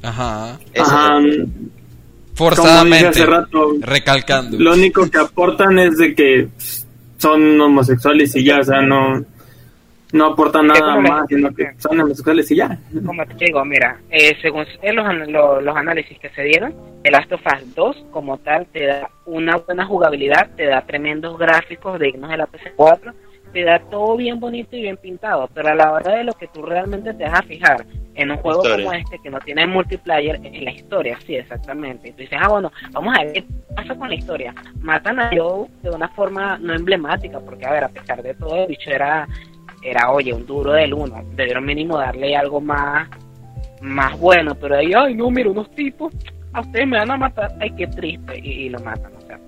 Ajá. Ajá, Forzadamente, hace rato, recalcando. lo único que aportan es de que son homosexuales y ya, o sea, no... no aportan nada como más, sino que son homosexuales y ya. como te digo, mira, eh, según los, los análisis que se dieron, el Last of Us 2 como tal te da una buena jugabilidad, te da tremendos gráficos dignos de la PS4, te da todo bien bonito y bien pintado, pero a la hora de lo que tú realmente te vas a fijar en un juego Historia. como este que no tiene multiplayer, en la historia, sí, exactamente. Y tú dices, ah, bueno, vamos a ver qué pasa con la historia. Matan a Joe de una forma no emblemática, porque a ver, a pesar de todo, el bicho era, era oye, un duro del uno. Debieron mínimo darle algo más más bueno, pero ahí, ay, no, mira, unos tipos, a ustedes me van a matar, ay, qué triste, y, y lo matan, o sea.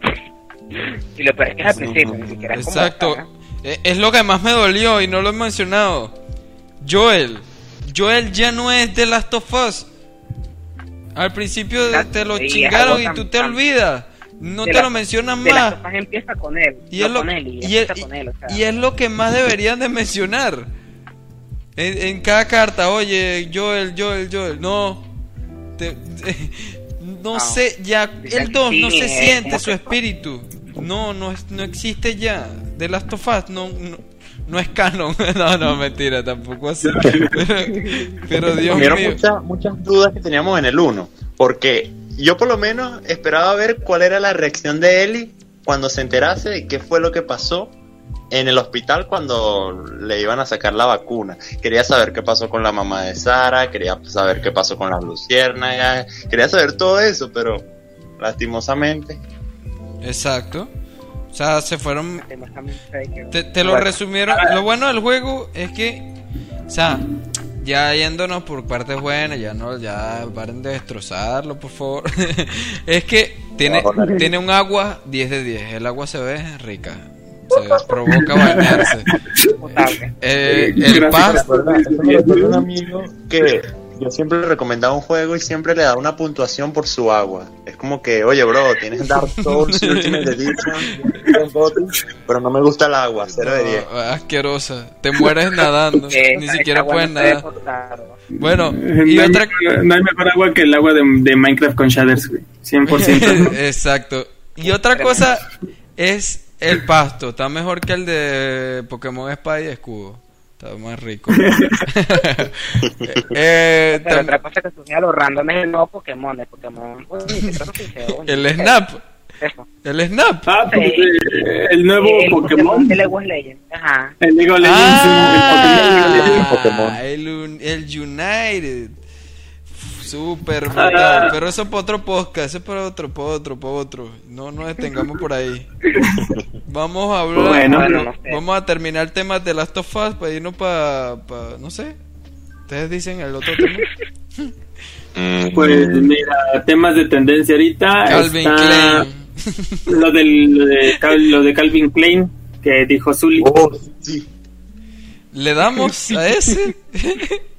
[LAUGHS] y lo peor es que es al principio, ni siquiera es Exacto. Eh, Es lo que más me dolió y no lo he mencionado. Joel. Joel ya no es de Last of Us. Al principio te lo chingaron y tú te olvidas. No te la- lo mencionan De las más. cosas empieza con él, Y no es, lo, con él, y, es- con él, o sea. y es lo que más deberían de mencionar. En, en cada carta, oye, Joel, Joel, Joel. No. Te- [LAUGHS] no Ah, sé, ya. El 2 que no se es siente su espíritu. No, no, es- no existe ya. De Last of Us no, no, no es canon. [LAUGHS] No, no, mentira, tampoco así. [LAUGHS] Pero, pero Dios mío. muchas, muchas dudas que teníamos en el 1. Porque yo por lo menos esperaba ver cuál era la reacción de Ellie cuando se enterase de qué fue lo que pasó en el hospital cuando le iban a sacar la vacuna. Quería saber qué pasó con la mamá de Sara, quería saber qué pasó con las luciérnagas, quería saber todo eso, pero lastimosamente. Exacto. O sea, se fueron Te, te lo resumieron. Lo bueno del juego es que, o sea, ya yéndonos por partes buenas, ya no, ya paren de destrozarlo, por favor. [LAUGHS] es que tiene, tiene un agua 10 de 10. El agua se ve rica. Se provoca bañarse. Eh, el pasto. ¿verdad? Eso me recuerda un amigo que yo siempre le recomendaba un juego y siempre le daba una puntuación por su agua. Es como que, oye, bro, tienes Dark [LAUGHS] Souls Ultimate Edition, pero no me gusta el agua, 0 de 10. No, asquerosa. Te mueres nadando. [LAUGHS] Eh, Ni siquiera puedes no nadar. ¿no? Bueno, No y hay, otra. no hay mejor agua que el agua de, de Minecraft con shaders, güey. 100%. [LAUGHS] Exacto. Y otra cosa es el pasto. Está mejor que el de Pokémon Espada y Escudo. Está más rico. [LAUGHS] Eh, Pero tam- otra cosa que surge a los random es el nuevo Pokémon, el Pokémon. Uy, el Snap. Eso. El Snap. ah, Sí. eh, el nuevo el Pokémon. de League of Legends. Ajá. El League of Legends, el Pokémon. Ah, Pokémon. el, un- el United. Super Ah. Pero eso es para otro podcast. Eso es para otro, para otro, para otro. No nos detengamos por ahí. [LAUGHS] Vamos a hablar. Bueno. Bueno, no sé. Vamos a terminar el tema de Last of Us para irnos para. no sé. Ustedes dicen el otro tema. [LAUGHS] Pues mira, temas de tendencia ahorita. Calvin está Klein. Lo, del, lo, de, Cal- lo de Calvin Klein, que dijo Zully. Oh, sí. ¿Le damos a ese? [LAUGHS]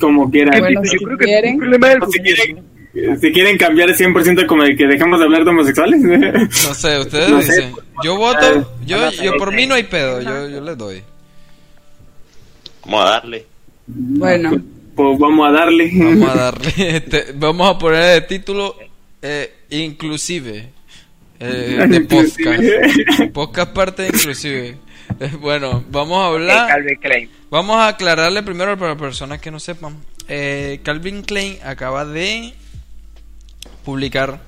Como quieran. Bueno, si quieren, O si quieren, si quieren cambiar 100% como de que dejamos de hablar de homosexuales. No sé, ustedes No sé. dicen. Yo voto. Yo, No sé, yo por mí no hay pedo. Yo, yo les doy. Vamos a darle. bueno, pues vamos a darle. Vamos a [LAUGHS] darle. este, vamos a poner el título eh, inclusive eh, de podcast. [LAUGHS] Podcast parte de inclusive. Eh, bueno, vamos a hablar. Vamos a aclararle primero para personas que no sepan. Eh, Calvin Klein acaba de publicar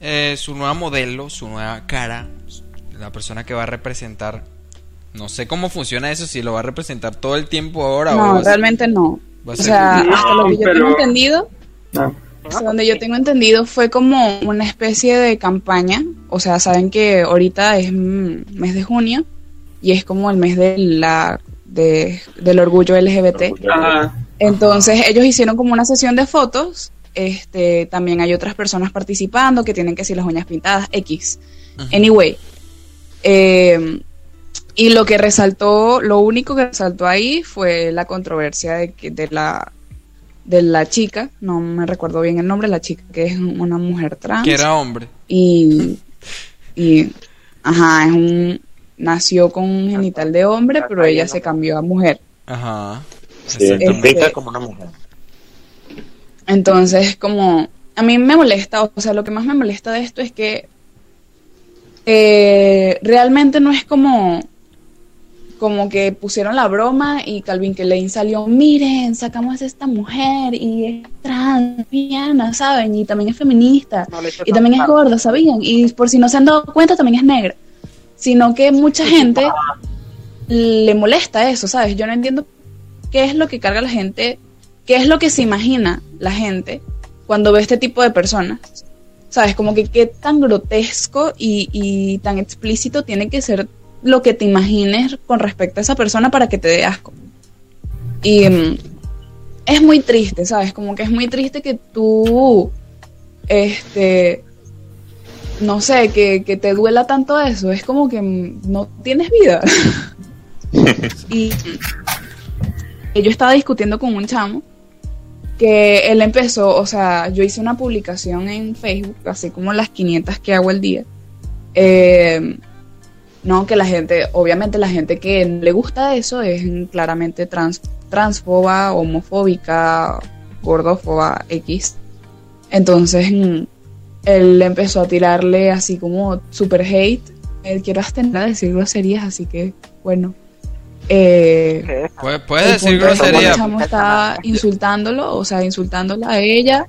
eh, su nueva modelo, su nueva cara, la persona que va a representar. No sé cómo funciona eso, si lo va a representar todo el tiempo ahora o no, a ser- realmente no. O sea, hasta lo que yo pero- tengo entendido, No. hasta donde yo tengo entendido fue como una especie de campaña. O sea, saben que ahorita es mm, mes de junio y es como el mes de la de, del orgullo LGBT. Ah, Entonces ellos hicieron como una sesión de fotos. Este, también hay otras personas participando que tienen que decir las uñas pintadas X. Anyway, eh, y lo que resaltó, lo único que resaltó ahí fue la controversia de que de la de la chica, no me recuerdo bien el nombre, la chica que es una mujer trans que era hombre. y y ajá, es un nació con un genital de hombre, pero ella se cambió a mujer. Ajá. Se Exactamente. identifica como una mujer. Entonces, como a mí me molesta, o sea, lo que más me molesta de esto es que eh, realmente no es como como que pusieron la broma y Calvin Klein salió, miren, sacamos a esta mujer y es transviana, ¿saben? Y también es feminista No y también es gorda, ¿sabían? Y por si no se han dado cuenta, también es negra. Sino que mucha gente le molesta eso, ¿sabes? Yo no entiendo qué es lo que carga la gente, qué es lo que se imagina la gente cuando ve este tipo de personas. ¿Sabes? Como que qué tan grotesco y, y tan explícito tiene que ser lo que te imagines con respecto a esa persona para que te dé asco. Y mm, es muy triste, ¿sabes? Como que es muy triste que tú, este, no sé, que, que te duela tanto eso. Es como que no tienes vida. [LAUGHS] y yo estaba discutiendo con un chamo que él empezó, o sea, yo hice una publicación en Facebook, así como las 500 que hago al día. Eh, no, que la gente, obviamente la gente que le gusta eso es claramente trans, transfoba, homofóbica, gordófoba, X. Entonces mm, él empezó a tirarle así como super hate. Él quiero abstener a decir groserías, así que bueno. Eh, decir punto es que grosería. El chamo está insultándolo, o sea, insultándola a ella.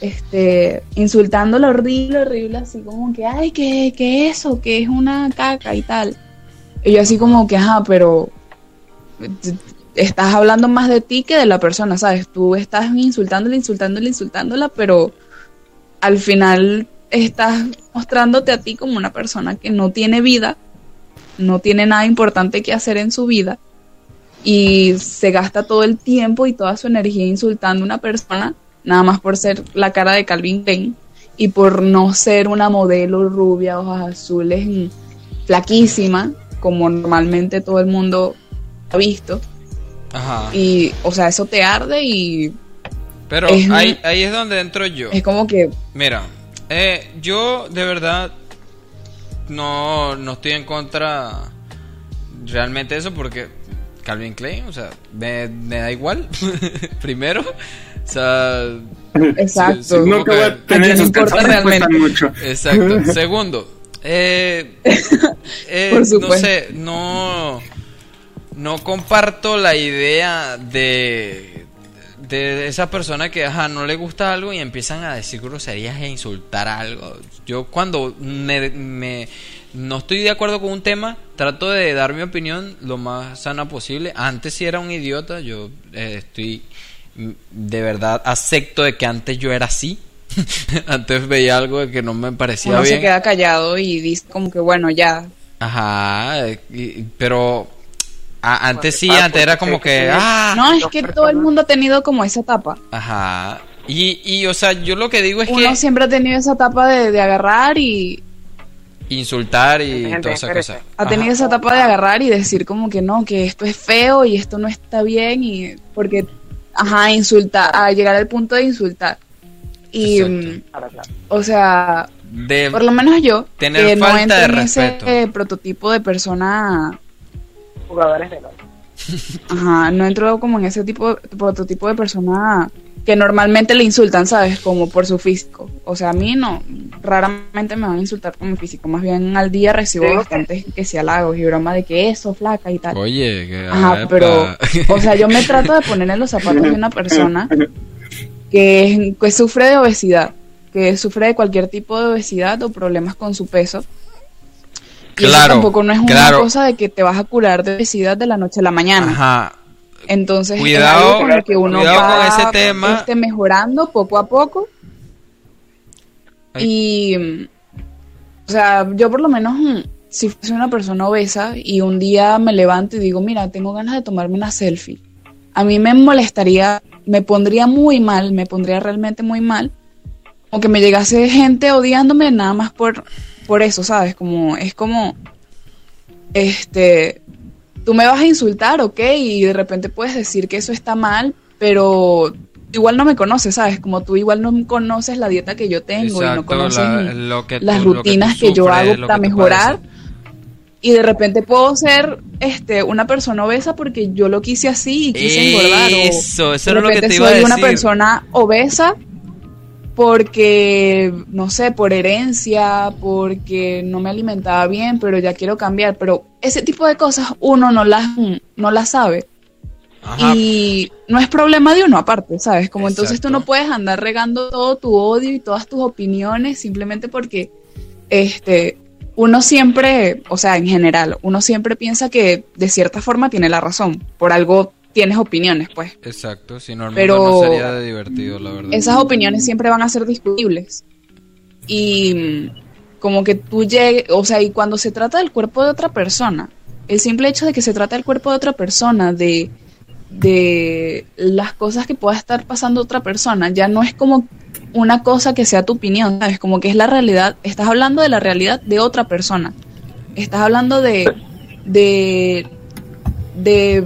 Este, insultándola horrible, horrible, así como que, ay, que, que eso, que es una caca y tal. Y yo así como que, ajá, pero estás hablando más de ti que de la persona, ¿sabes? Tú estás insultándola, insultándola, insultándola, pero al final estás mostrándote a ti como una persona que no tiene vida, no tiene nada importante que hacer en su vida y se gasta todo el tiempo y toda su energía insultando a una persona nada más por ser la cara de Calvin Klein y por no ser una modelo rubia, ojos azules, mm, flaquísima, como normalmente todo el mundo ha visto. Ajá. Y, o sea, eso te arde y Pero es- ahí, ahí es donde entro yo. es como que, Mira, eh, yo de verdad no, no estoy en contra realmente de eso porque Calvin Klein, o sea, me, me da igual. [LAUGHS] Primero, o sea, exacto. Sí, sí, No te voy a tener ¿A quién esos realmente? mucho. exacto. [LAUGHS] Segundo, eh, eh, Por no supuesto. sé, no, no comparto la idea de de esa persona que ajá, no le gusta algo y empiezan a decir groserías e insultar algo. Yo cuando me, me- no estoy de acuerdo con un tema, trato de dar mi opinión lo más sana posible. Antes si era un idiota, yo eh, estoy de verdad acepto de que antes yo era así. [LAUGHS] antes veía algo de que no me parecía Uno bien. se queda callado y dice como que, bueno, ya, Ajá, pero a- antes sí, Ah, antes era como que- ah, No, es que todo el mundo ha tenido como esa etapa. Ajá. Y, y, o sea, yo lo que digo es Uno que siempre ha tenido esa etapa de, de agarrar y insultar y Gente, esas espérate. cosas. ha tenido Ajá. esa etapa de agarrar y decir como que no, que esto es feo y esto no está bien y porque, ajá, insultar, a llegar al punto de insultar. Y, Exacto. mm, o sea, De, por lo menos yo, Tener que no falta entro de en ese respeto. eh, prototipo de persona, Jugadores de LOL. [LAUGHS] ajá, no entro como en ese tipo, prototipo de persona que normalmente le insultan, ¿sabes? Como por su físico. O sea, a mí no, raramente me van a insultar por mi físico. Más bien al día recibo Sí. bastantes que sea halagos y broma de que eso, flaca y tal. Oye, que Ajá, epa. pero, o sea, yo me trato de poner en los zapatos de una persona que, que sufre de obesidad, que sufre de cualquier tipo de obesidad o problemas con su peso. Y eso Claro, tampoco no es claro. una cosa de que te vas a curar de obesidad de la noche a la mañana. Ajá. Entonces, Cuidado- es algo con lo que uno cuidado va con ese tema. este, mejorando poco a poco. Ay. Y, o sea, yo por lo menos, mm, si fuese una persona obesa y un día me levanto y digo, mira, tengo ganas de tomarme una selfie, a mí me molestaría, me pondría muy mal, me pondría realmente muy mal, como que me llegase gente odiándome nada más por, por eso, ¿sabes? Como, es como, este, tú me vas a insultar, ok, y de repente puedes decir que eso está mal, pero igual no me conoces, ¿sabes? Como tú igual no conoces la dieta que yo tengo y no Exacto, conoces la- lo que las tú- lo que tú rutinas que, yo hago para tú mejorar. padeces. Y de repente puedo ser este una persona obesa porque yo lo quise así y quise engordar. o Eso, eso de era lo que repente te iba a soy decir. una persona obesa porque, no sé, por herencia, porque no me alimentaba bien, pero ya quiero cambiar. Pero ese tipo de cosas uno no las, no las sabe. Ajá. Y no es problema de uno aparte, ¿sabes? Como entonces tú Exacto. no puedes andar regando todo tu odio y todas tus opiniones simplemente porque este uno siempre, o sea, en general, uno siempre piensa que de cierta forma tiene la razón. Por algo tienes opiniones, pues. Exacto, si no, Pero- no sería divertido, la verdad. Esas opiniones siempre van a ser discutibles. Y mm, como que tú llegues, o sea, y cuando se trata del cuerpo de otra persona, el simple hecho de que se trata del cuerpo de otra persona, de, de las cosas que pueda estar pasando otra persona, ya no es como una cosa que sea tu opinión, ¿sabes? Como que es la realidad, estás hablando de la realidad de otra persona. Estás hablando de, de, de,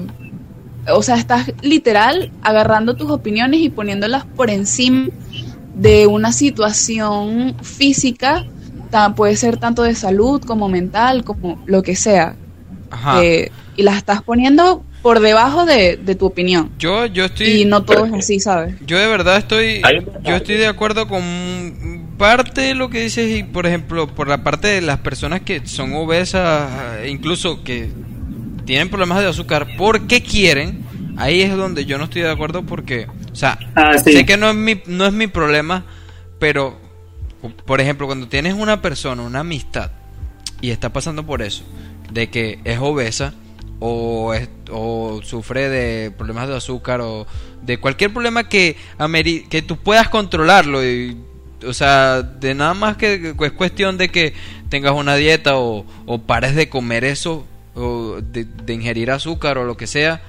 o sea, estás literal agarrando tus opiniones y poniéndolas por encima de una situación física, ta- puede ser tanto de salud como mental, como lo que sea, Ajá. eh, y las estás poniendo por debajo de, de tu opinión. Yo, yo estoy... Y no todo es así, ¿sabes? Yo de verdad estoy, yo estoy de acuerdo con parte de lo que dices y por ejemplo por la parte de las personas que son obesas, e incluso que tienen problemas de azúcar, porque quieren, ahí es donde yo no estoy de acuerdo porque, o sea, Ah, sí. sé que no es mi, no es mi problema, pero por ejemplo cuando tienes una persona, una amistad y está pasando por eso, de que es obesa o, es- o sufre de problemas de azúcar o de cualquier problema que, ameri- que tú puedas controlarlo y o sea, de nada más que, que es cuestión de que tengas una dieta o, o pares de comer eso o de, de ingerir azúcar o lo que sea.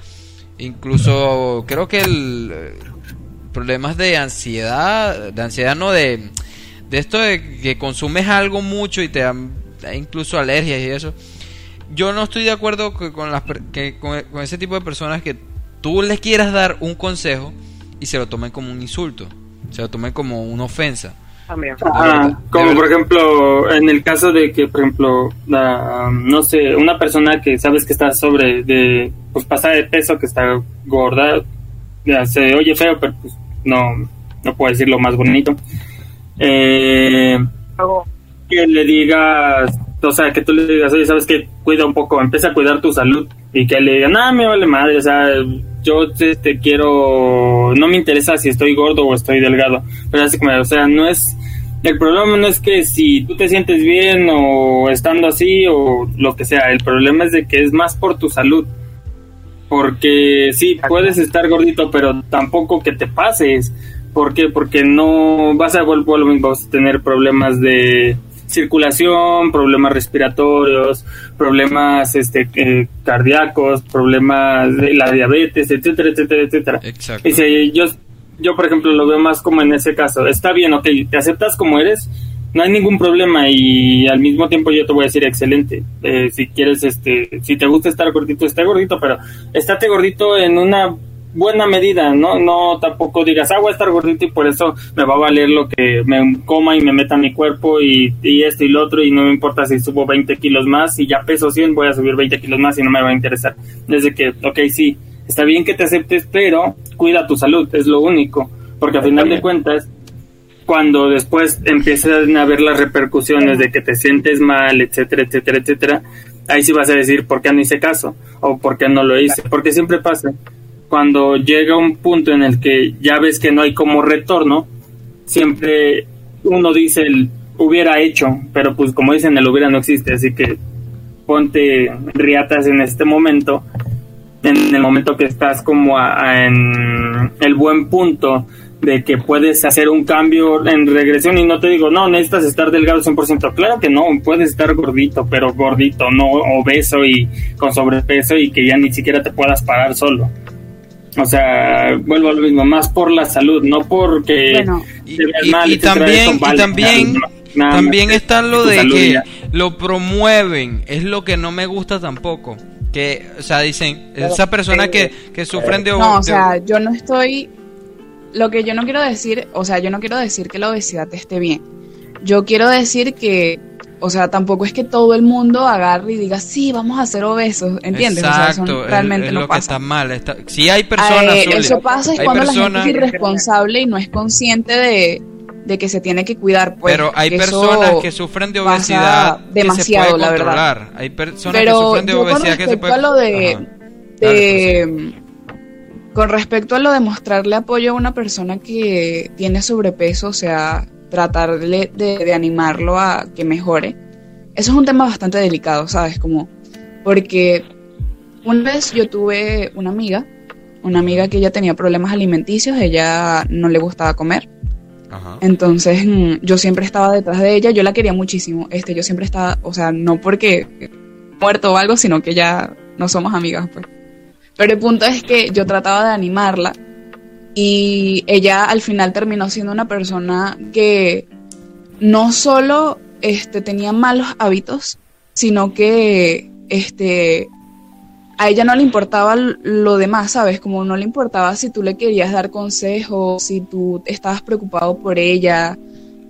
Incluso creo que el eh, problemas de ansiedad, de ansiedad no de de esto de que consumes algo mucho y te dan da incluso alergias y eso. Yo no estoy de acuerdo con, las, que con, con ese tipo de personas que tú les quieras dar un consejo y se lo tomen como un insulto, se lo tomen como una ofensa. También. Ah, verdad, de como por ejemplo, en el caso de que, por ejemplo, la- no sé, una persona que sabes que está sobre de, pues pasada de peso, que está gorda, ya se oye feo, pero pues no, no puedo decir lo más bonito. Eh, que le digas, o sea, que tú le digas, oye, sabes que cuida un poco, empieza a cuidar tu salud y que le digan, no, me vale madre, o sea, yo te, te quiero, no me interesa si estoy gordo o estoy delgado, pero así como, o sea, no es, el problema no es que si tú te sientes bien o estando así o lo que sea, el problema es de que es más por tu salud. Porque sí, puedes estar gordito, pero tampoco que te pases. ¿Por qué? Porque no vas a volver a tener problemas de circulación, problemas respiratorios, problemas este eh, cardíacos, problemas de la diabetes, etcétera, etcétera, etcétera. Exacto. Y si yo, yo, por ejemplo, lo veo más como en ese caso. Está bien, ok, te aceptas como eres, no hay ningún problema y al mismo tiempo yo te voy a decir excelente. Eh, si quieres, este, si te gusta estar gordito, esté gordito, pero estate gordito en una buena medida, ¿no? No tampoco digas, ah, voy a estar gordito y por eso me va a valer lo que me coma y me meta mi cuerpo y, y esto y lo otro y no me importa si subo 20 kilos más y ya peso 100, voy a subir 20 kilos más y no me va a interesar. Desde que, ok, sí, está bien que te aceptes, pero cuida tu salud, es lo único, porque al final de cuentas, cuando después empiezan a ver las repercusiones de que te sientes mal, etcétera, etcétera, etcétera, ahí sí vas a decir por qué no hice caso o por qué no lo hice, porque siempre pasa. Cuando llega un punto en el que ya ves que no hay como retorno, siempre uno dice el hubiera hecho, pero pues como dicen el hubiera no existe, así que ponte riatas en este momento, en el momento que estás como a- a- en el buen punto de que puedes hacer un cambio en regresión y no te digo, no, necesitas estar delgado 100%, claro que no, puedes estar gordito, pero gordito, no obeso y con sobrepeso y que ya ni siquiera te puedas parar solo. O sea, vuelvo a lo mismo, más por la salud, no porque Bueno, Y, te veas y- mal, y también, y también, nada también que está lo de que ya. lo promueven, es lo que no me gusta tampoco. Que, o sea, dicen, esa persona que, que sufren de No, o sea, yo no estoy. Lo que yo no quiero decir, o sea, yo no quiero decir que la obesidad esté bien. Yo quiero decir que, o sea, tampoco es que todo el mundo agarre y diga, sí, vamos a ser obesos, ¿entiendes? o sea, eso Exacto, es- realmente es, no lo que pasa. está mal. Está, si hay personas, Eh, eso pasa es cuando la gente es irresponsable y no es consciente de, de que se tiene que cuidar. Pues, pero hay que personas que sufren de obesidad demasiado, que se puede la verdad. Hay personas Pero que sufren de yo obesidad que se respecto puede a lo de, Ajá. de- con respecto a lo de mostrarle apoyo a una persona que tiene sobrepeso, o sea, tratarle de, de animarlo a que mejore, eso es un tema bastante delicado, ¿sabes? Como, porque una vez yo tuve una amiga, una amiga que ella tenía problemas alimenticios, ella no le gustaba comer. Ajá. Entonces mm, yo siempre estaba detrás de ella, yo la quería muchísimo. Este, yo siempre estaba, o sea, no porque muerto o algo, sino que ya no somos amigas, pues. Pero el punto es que yo trataba de animarla y ella al final terminó siendo una persona que no solo este, tenía malos hábitos, sino que este, a ella no le importaba lo demás, ¿sabes? Como no le importaba si tú le querías dar consejos, si tú estabas preocupado por ella.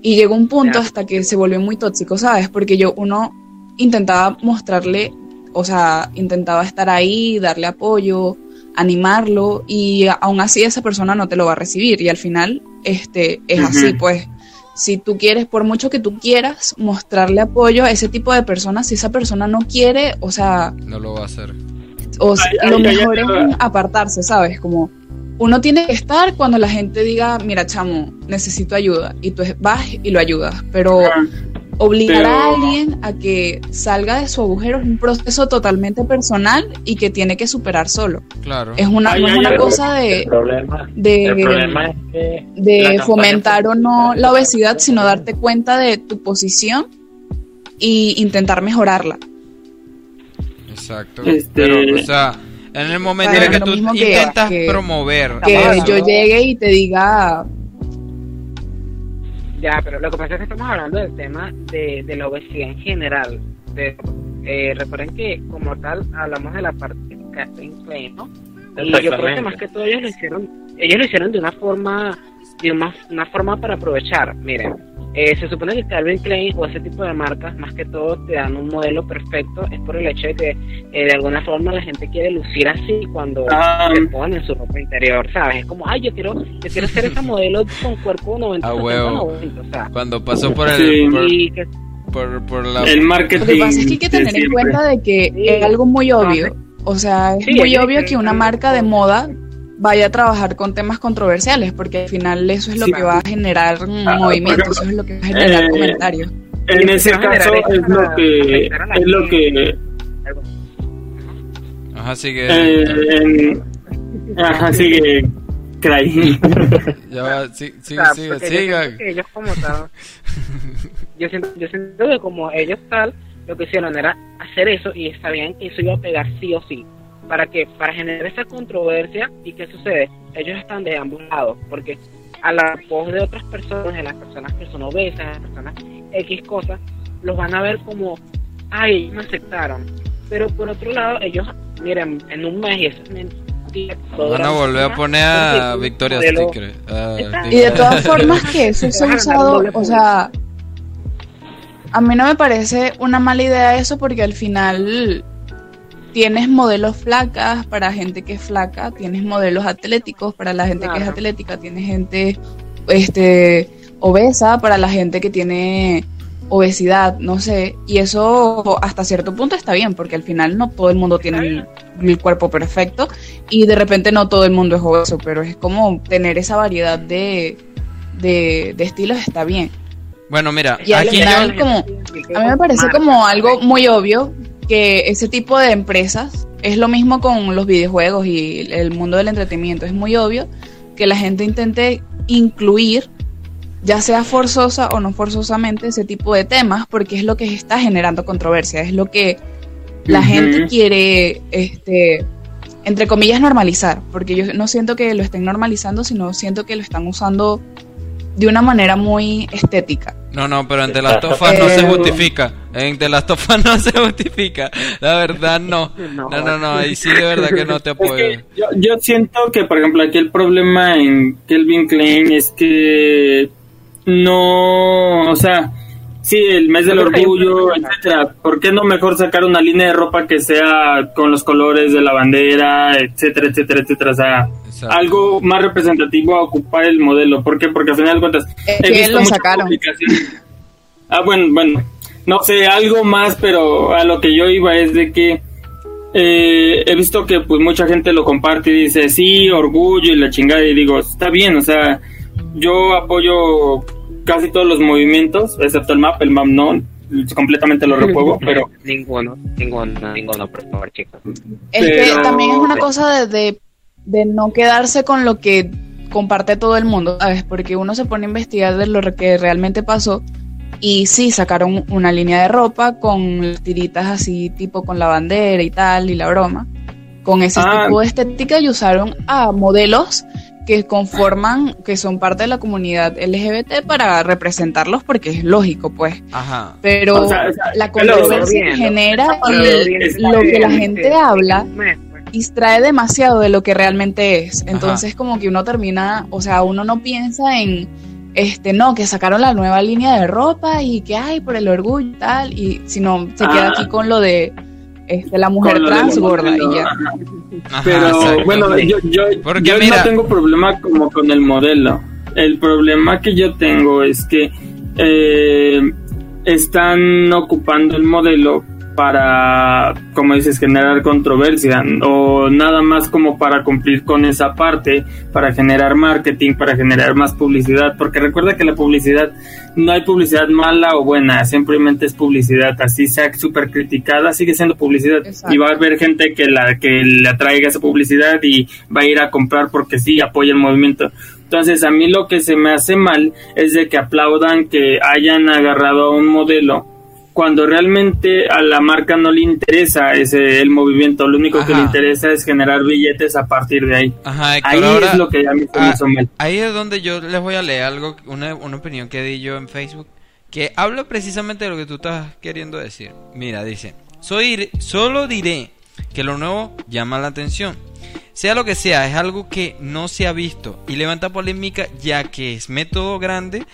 Y llegó un punto hasta que se volvió muy tóxico, ¿sabes? Porque yo, uno intentaba mostrarle, o sea, intentaba estar ahí, darle apoyo, animarlo, y aún así esa persona no te lo va a recibir. Y al final, este, es así, pues. Si tú quieres, por mucho que tú quieras, mostrarle apoyo a ese tipo de personas, si esa persona no quiere, o sea, No lo va a hacer. o sea, Ay, lo ay, ay, mejor ay, es ay. apartarse, ¿sabes? Como uno tiene que estar cuando la gente diga, mira, chamo, necesito ayuda, y tú vas y lo ayudas, pero obligar pero- a alguien a que salga de su agujero es un proceso totalmente personal y que tiene que superar solo. Claro. Es una, Ay, no es una ay, cosa El de, problema, de, el problema es que de fomentar o no la obesidad, sino darte cuenta de tu posición y intentar mejorarla. Exacto. Este- Pero, o sea, en el momento Claro, en que tú intentas que- promover Que eso, yo llegue y te diga, Ya, pero lo que pasa es que estamos hablando del tema de, de la obesidad en general. De, eh, recuerden que como tal hablamos de la parte de Calvin Klein, ¿no? Y yo creo que más que todo ellos lo hicieron, ellos lo hicieron de una forma, de una, una forma para aprovechar. Miren, eh, se supone que Calvin Klein o ese tipo de marcas, más que todo, te dan un modelo perfecto. Es por el hecho de que eh, de alguna forma la gente quiere lucir así cuando Ah. se ponen su ropa interior, ¿sabes? Es como, ay, yo quiero, yo quiero ser esa modelo con cuerpo 90, A 60, huevo. 90, o sea. cuando pasó por el Sí. por, Y que por, por la el marketing. Lo que pasa es que hay que tener en cuenta de que Sí. es algo muy obvio. O sea, es Sí, muy obvio que una marca de moda vaya a trabajar con temas controversiales, porque al final eso es lo Sí. que va a generar mm, Ah, movimiento, por eso ejemplo, es lo que va a generar eh, comentarios. En ese caso es lo que es lo que Ajá, sigue. eh, en- ajá sigue Cray. [LAUGHS] Ya va, sí, O sigue, sea, sigue, yo que ellos como tal, yo siento, yo siento que como ellos tal, lo que hicieron era hacer eso y sabían que eso iba a pegar sí o sí. ¿Para que Para generar esa controversia y qué sucede? Ellos están de ambos lados, porque a la voz de otras personas, de las personas que son obesas, de las personas X cosas, los van a ver como, ay, ellos me aceptaron. Pero por otro lado, ellos, miren, en un mes y eso es mentira. Van a volver a poner a modelo- Secret. a Exacto. Y de todas formas que eso se ha [LAUGHS] usado, o sea, a mí no me parece una mala idea eso porque al final tienes modelos flacas para gente que es flaca, tienes modelos atléticos para la gente que es atlética, tienes gente este obesa para la gente que tiene obesidad, no sé, y eso hasta cierto punto está bien porque al final no todo el mundo tiene el, el cuerpo perfecto y de repente no todo el mundo es obeso, pero es como tener esa variedad de, de, de estilos está bien. Bueno, mira, Y al aquí final, yo, como, a mí me parece como algo muy obvio que ese tipo de empresas es lo mismo con los videojuegos y el mundo del entretenimiento. Es muy obvio que la gente intente incluir, ya sea forzosa o no forzosamente, ese tipo de temas porque es lo que está generando controversia, es lo que la gente quiere, este, entre comillas, normalizar, porque yo no siento que lo estén normalizando, sino siento que lo están usando de una manera muy estética. No, no, pero en The Last of Us no se Eh, justifica. En The Last of Us no se justifica. La verdad, no. [LAUGHS] No, no, no. Ahí sí de verdad que no te Es apoyo. que yo, yo siento que, por ejemplo, aquí el problema en Kelvin Klein es que no, o sea, sí, el mes del orgullo, etcétera. ¿Por qué no mejor sacar una línea de ropa que sea con los colores de la bandera, etcétera, etcétera, etcétera? O sea, algo más representativo a ocupar el modelo. ¿Por qué? Porque al final de cuentas Es he que visto lo muchas sacaron. publicaciones. [LAUGHS] Ah, bueno, bueno, no sé, algo más, pero a lo que yo iba es de que eh, he visto que pues mucha gente lo comparte y dice, sí, orgullo y la chingada, y digo, está bien, o sea, yo apoyo casi todos los movimientos, excepto el MAP, el MAP no, completamente lo repuego, [LAUGHS] pero Ninguno, ninguno, ninguno, por favor, chicos. Es Pero- que también es una cosa de, de, de no quedarse con lo que comparte todo el mundo, ¿sabes? Porque uno se pone a investigar de lo que realmente pasó y sí, sacaron una línea de ropa con las tiritas así, tipo con la bandera y tal, y la broma, con ese Ah. tipo de estética y usaron a modelos que conforman, que son parte de la comunidad LGBT para representarlos porque es lógico, pues. Ajá. Pero O sea, o sea, la que genera y lo que la gente habla distrae demasiado de lo que realmente es. Entonces como que uno termina, o sea, uno no piensa en este no, que sacaron la nueva línea de ropa y que hay por el orgullo y tal, y sino se queda Ah. aquí con lo de este, la mujer trans gorda y ya. ajá. Pero bueno, yo, yo, Porque yo mira- no tengo problema como con el modelo. El problema que yo tengo es que eh, están ocupando el modelo para, como dices, generar controversia o nada más como para cumplir con esa parte, para generar marketing, para generar más publicidad, porque recuerda que la publicidad no hay publicidad mala o buena, simplemente es publicidad, así sea súper criticada, sigue siendo publicidad Exacto. y va a haber gente que la que le atraiga esa publicidad y va a ir a comprar porque sí apoya el movimiento. Entonces a mí lo que se me hace mal es de que aplaudan que hayan agarrado a un modelo cuando realmente a la marca no le interesa ese el movimiento, lo único que le interesa es generar billetes a partir de ahí. Ajá, Héctor, Ahí ahora- es lo que a mí se me ah, hizo mal. Ahí es donde yo les voy a leer algo, una, una opinión que di yo en Facebook, que habla precisamente de lo que tú estás queriendo decir. Mira, dice, Soy, solo diré que lo nuevo llama la atención. Sea lo que sea, es algo que no se ha visto y levanta polémica ya que es método grande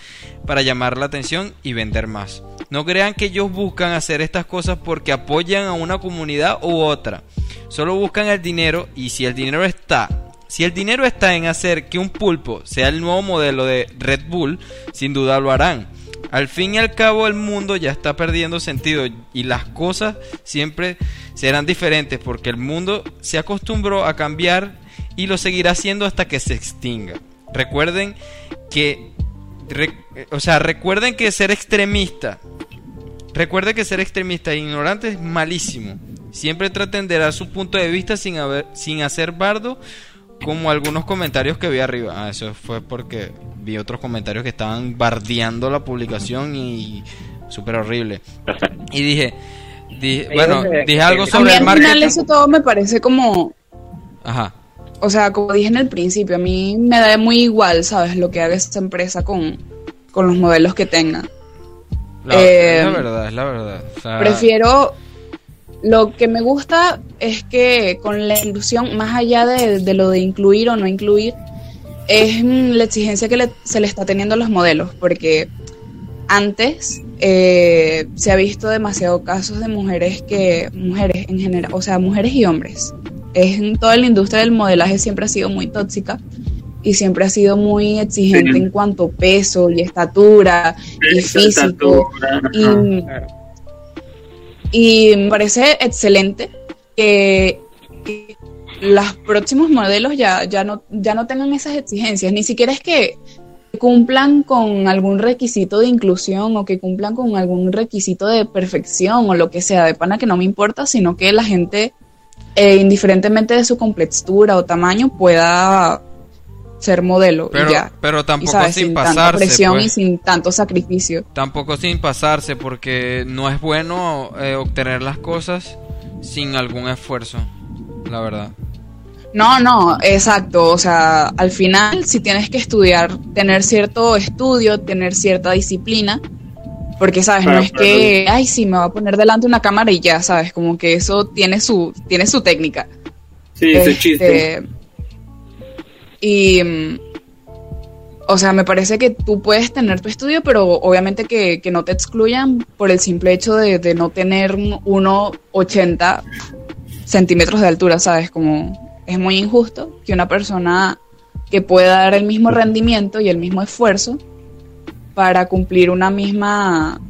para llamar la atención y vender más. No crean que ellos buscan hacer estas cosas porque apoyan a una comunidad u otra. Solo buscan el dinero y si el dinero está si el dinero está en hacer que un pulpo sea el nuevo modelo de Red Bull, sin duda lo harán. Al fin y al cabo el mundo ya está perdiendo sentido y las cosas siempre serán diferentes porque el mundo se acostumbró a cambiar y lo seguirá haciendo hasta que se extinga. Recuerden que o sea, recuerden que ser extremista Recuerde que ser extremista e ignorante es malísimo. Siempre traten de dar su punto de vista sin, haber, sin hacer bardo, como algunos comentarios que vi arriba. Ah, eso fue porque vi otros comentarios que estaban bardeando la publicación y súper horrible. Y dije, dije bueno, dije algo A mí sobre el al final marketing. eso todo me parece como, Ajá. o sea, como dije en el principio, a mí me da muy igual, ¿sabes? Lo que haga esta empresa con, con los modelos que tenga. La, Eh, es la verdad, es la verdad. O sea, Prefiero, lo que me gusta es que con la inclusión, más allá de, de lo de incluir o no incluir, es mm, la exigencia que le- se le está teniendo a los modelos, porque antes eh, se ha visto demasiado casos de mujeres que, mujeres en general, o sea, mujeres y hombres. Es en toda la industria del modelaje siempre ha sido muy tóxica y siempre ha sido muy exigente Sí. en cuanto a peso y estatura y físico. estatura, Y, ajá. Claro. Y me parece excelente que, los próximos modelos ya, ya, no, ya no tengan esas exigencias. Ni siquiera es que cumplan con algún requisito de inclusión o que cumplan con algún requisito de perfección o lo que sea, de pana que no me importa, sino que la gente, eh, indiferentemente de su complexura o tamaño, pueda ser modelo pero, y ya. pero Y, tampoco ¿sabes? sin, tanta pasarse. presión pues. y sin tanto sacrificio. Tampoco sin pasarse, porque no es bueno eh, obtener las cosas sin algún esfuerzo, la verdad. No, no, exacto. O sea, al final, si tienes que estudiar, tener cierto estudio, tener cierta disciplina, porque, ¿sabes? No es que, ay, sí, me va a poner delante una cámara y ya, ¿sabes? Como que eso tiene su, tiene su técnica. Sí, ese Este, chiste. Y, o sea, me parece que tú puedes tener tu estudio, pero obviamente que, que no te excluyan por el simple hecho de, de no tener un 1,80 centímetros de altura, ¿sabes? Como es muy injusto que una persona que pueda dar el mismo rendimiento y el mismo esfuerzo para cumplir una misma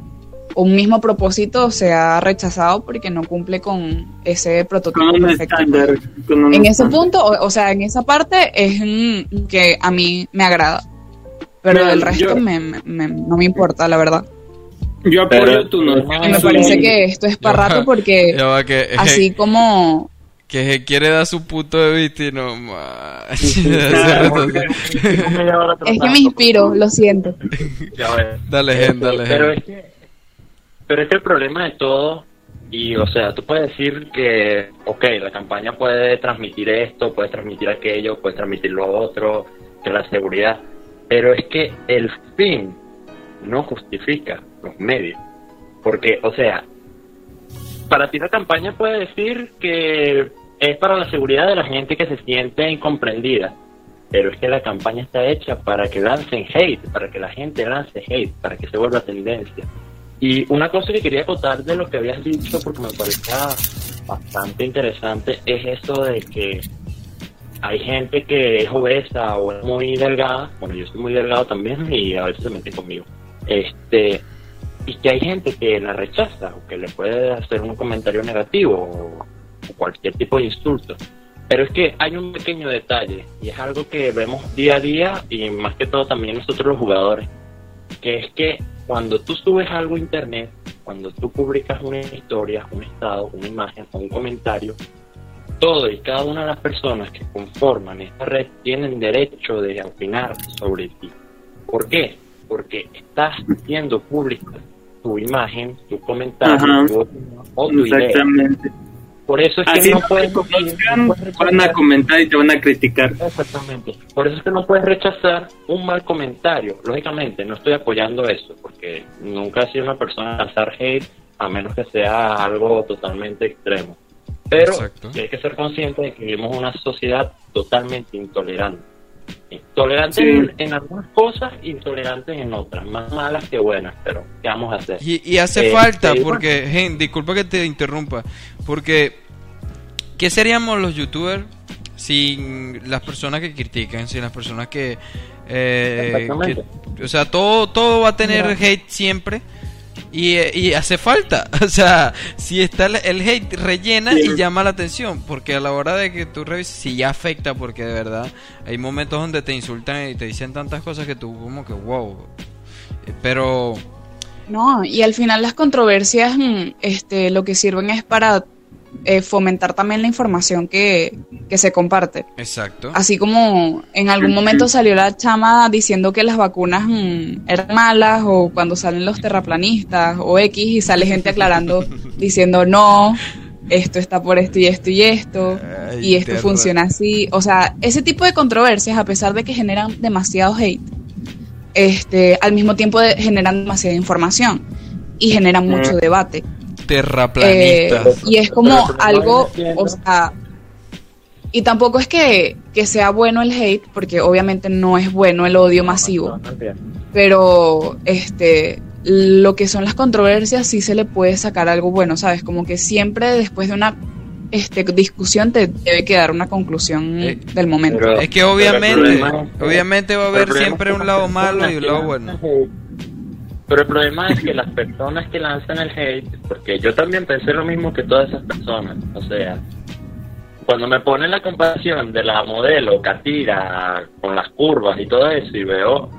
un mismo propósito sea rechazado porque no cumple con ese prototipo Con perfecto. estándar. con un En ese punto, o, o sea, en esa parte es mm, que a mí me agrada. Pero Mira, el resto yo- me- me- me- no me importa, la verdad. Yo apoyo Pero- tu. Y me parece que esto es para rato porque [LAUGHS] que, así como... que se quiere dar su punto de vista y no más. [LAUGHS] Es que me inspiro, lo siento. [LAUGHS] Ya dale, gen, dale, Pero gen. es que, pero es que el problema de todo, y o sea, tú puedes decir que, ok, la campaña puede transmitir esto, puede transmitir aquello, puede transmitir lo otro, que la seguridad, pero es que el fin no justifica los medios. Porque, o sea, para ti la campaña puede decir que es para la seguridad de la gente que se siente incomprendida. Pero es que la campaña está hecha para que lancen hate, para que la gente lance hate, para que se vuelva tendencia. Y una cosa que quería acotar de lo que habías dicho, porque me parecía bastante interesante, es eso de que hay gente que es obesa o es muy delgada, bueno, yo soy muy delgado también y a veces se meten conmigo, este, y que hay gente que la rechaza o que le puede hacer un comentario negativo o, o cualquier tipo de insulto. Pero es que hay un pequeño detalle y es algo que vemos día a día y más que todo también nosotros los jugadores, que es que cuando tú subes algo a internet, cuando tú publicas una historia, un estado, una imagen o un comentario, todo y cada una de las personas que conforman esta red tienen derecho de opinar sobre ti. ¿Por qué? Porque estás haciendo pública tu imagen, tu comentario, Ajá. tu opinión o tu idea. Exactamente. Por eso es que Así no no puedes te conozcan, no puedes van a comentar y te van a criticar. Exactamente. Por eso es que no puedes rechazar un mal comentario. Lógicamente, no estoy apoyando eso, porque nunca he sido una persona a lanzar hate, a menos que sea algo totalmente extremo. Pero Exacto. hay que ser consciente de que vivimos en una sociedad totalmente intolerante. Tolerante Sí. en, en algunas cosas, intolerante en otras, más malas que buenas, pero ¿qué vamos a hacer? Y, y hace Eh, falta, sí, porque, disculpa que te interrumpa, porque ¿qué seríamos los youtubers sin las personas que critican, sin las personas que, eh, que- o sea, todo, todo va a tener hate siempre y, y hace falta, [LAUGHS] o sea, si está el, el hate rellena Sí. y llama la atención, porque a la hora de que tú revises, sí ya afecta, porque de verdad hay momentos donde te insultan y te dicen tantas cosas que tú como que wow, pero... No, y al final las controversias mm, este, lo que sirven es para eh, fomentar también la información que, que se comparte. Exacto. Así como en algún momento salió la chama diciendo que las vacunas mm, eran malas o cuando salen los terraplanistas o X y sale gente aclarando [LAUGHS] diciendo no, esto está por esto y esto y esto Ay, y esto terra- funciona así. O sea, ese tipo de controversias, a pesar de que generan demasiado hate, este, al mismo tiempo de- generan demasiada información y generan mucho Mm. Debate. Eh, Terraplanistas. y es como algo, o sea, y tampoco es que, que sea bueno el hate, porque obviamente no es bueno el odio masivo, pero este lo que son las controversias sí se le puede sacar algo bueno, ¿sabes? Como que siempre después de una este, discusión te debe quedar una conclusión Eh, del momento. pero- Es que obviamente, problema obviamente va a haber siempre un lado malo y un lado bueno. Pero el problema es que las personas que lanzan el hate, porque yo también pensé lo mismo que todas esas personas, o sea, cuando me ponen la comparación de la modelo Catira con las curvas y todo eso y veo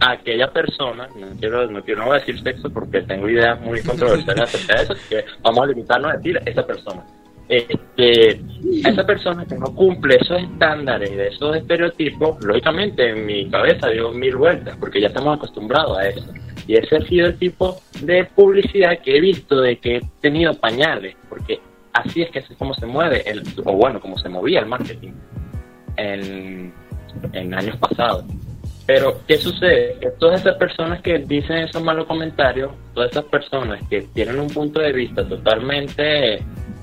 a aquella persona, no quiero, no quiero no voy a decir sexo porque tengo ideas muy controversiales acerca de eso, que vamos a limitarnos a decir esa persona. Este, esa persona que no cumple esos estándares, de esos estereotipos, lógicamente en mi cabeza dio mil vueltas porque ya estamos acostumbrados a eso. Y ese ha sido el tipo de publicidad que he visto de que he tenido pañales, porque así es que es como se mueve, el, o bueno, como se movía el marketing en, en años pasados. Pero, ¿qué sucede? Que todas esas personas que dicen esos malos comentarios, todas esas personas que tienen un punto de vista totalmente,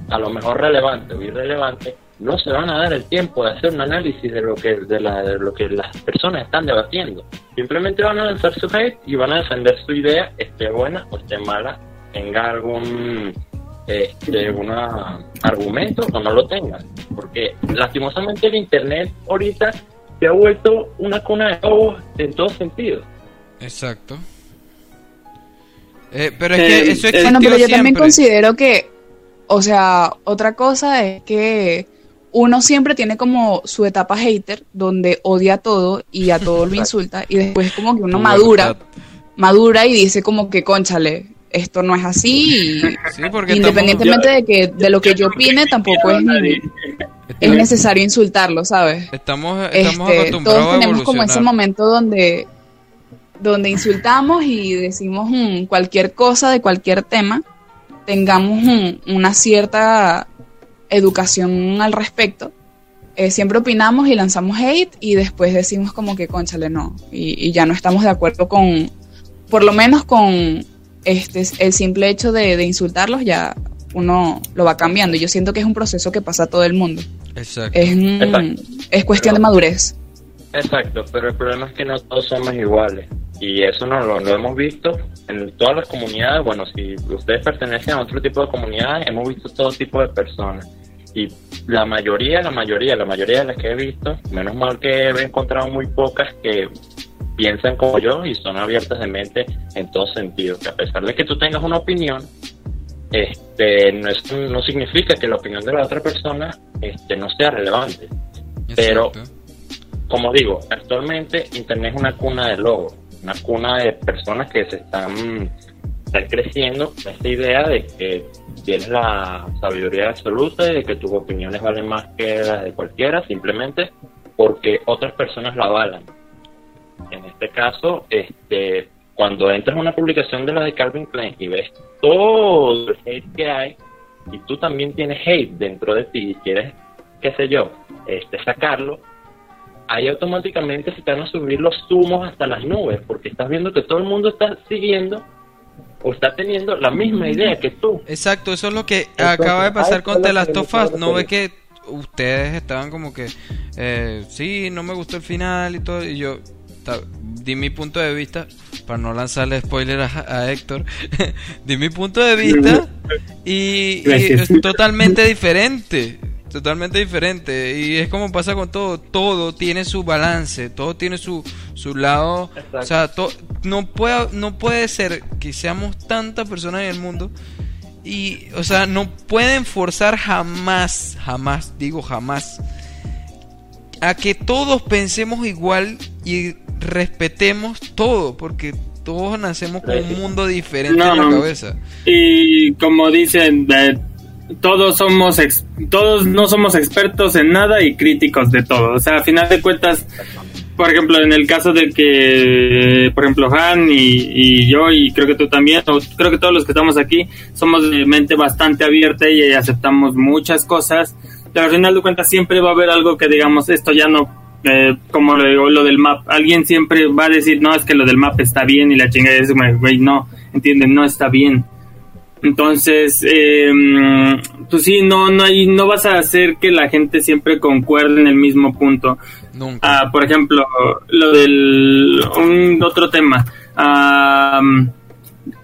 a lo mejor relevante o irrelevante, no se van a dar el tiempo de hacer un análisis de lo que de, la, de lo que las personas están debatiendo. Simplemente van a lanzar su hate y van a defender su idea, esté buena o esté mala, tenga algún este, una argumento o no lo tenga. porque lastimosamente el internet ahorita se ha vuelto una cuna de lobos en todos sentidos. Exacto. Eh, pero es que Eh, eso eh, Bueno, pero yo también considero que, o sea, otra cosa es que uno siempre tiene como su etapa hater, donde odia todo y a todo lo [LAUGHS] insulta, y después como que uno madura, madura y dice como que, conchale, esto no es así, Sí, porque y independientemente de que de lo que yo opine, tampoco es, ni- es necesario insultarlo, ¿sabes? Estamos, estamos Este, acostumbrados todos a tenemos como ese momento donde, donde insultamos y decimos mm, cualquier cosa de cualquier tema, tengamos mm, una cierta educación al respecto. Eh, siempre opinamos y lanzamos hate y después decimos como que conchale no y, y ya no estamos de acuerdo con, por lo menos con este el simple hecho de, de insultarlos ya uno lo va cambiando. Yo siento que es un proceso que pasa a todo el mundo. Exacto. Es, mm, Exacto. es cuestión de madurez. Exacto, pero el problema es que no todos somos iguales. Y eso no lo, lo hemos visto en todas las comunidades. Bueno, si ustedes pertenecen a otro tipo de comunidades, hemos visto todo tipo de personas. Y la mayoría, la mayoría, la mayoría de las que he visto, menos mal que he encontrado muy pocas que piensan como yo y son abiertas de mente en todo sentido. Que a pesar de que tú tengas una opinión, este no, es, no significa que la opinión de la otra persona este, no sea relevante. pero- como digo, actualmente Internet es una cuna de lobos, una cuna de personas que se están, están creciendo esta idea de que tienes la sabiduría absoluta y de que tus opiniones valen más que las de cualquiera, simplemente porque otras personas la avalan. En este caso, este, cuando entras a una publicación de la de Calvin Klein y ves todo el hate que hay, y tú también tienes hate dentro de ti y quieres, qué sé yo, este, sacarlo, ahí automáticamente se te van a subir los zumos hasta las nubes, porque estás viendo que todo el mundo está siguiendo o está teniendo la misma idea que tú. Exacto, eso es lo que Entonces, acaba de pasar con The Last of Us. No ve que ustedes estaban como que, eh, sí, no me gustó el final y todo. Y yo ta- di mi punto de vista, para no lanzarle spoiler a, a Héctor, [LAUGHS] di mi punto de vista y, y es totalmente diferente. Totalmente diferente. Y es como pasa con todo. Todo tiene su balance. Todo tiene su, su lado. Exacto. O sea, to- no, puede, no puede ser que seamos tantas personas en el mundo. Y, o sea, no pueden forzar jamás, jamás, digo jamás, a que todos pensemos igual y respetemos todo. Porque todos nacemos con un mundo diferente en la cabeza. Y como dicen, eh, todos somos todos no somos expertos en nada y críticos de todo. O sea, a final de cuentas, por ejemplo, en el caso de que, por ejemplo, Han y, y yo, y creo que tú también, o creo que todos los que estamos aquí, somos de mente bastante abierta y aceptamos muchas cosas, pero al final de cuentas siempre va a haber algo que digamos, esto ya no, eh, como lo, digo, lo del map, alguien siempre va a decir, no, es que lo del map está bien y la chingada es, güey, no, entienden, no está bien. Entonces, eh, pues sí, no, no, hay, no vas a hacer que la gente siempre concuerde en el mismo punto. Nunca. Ah, por ejemplo, lo del un otro tema, ah,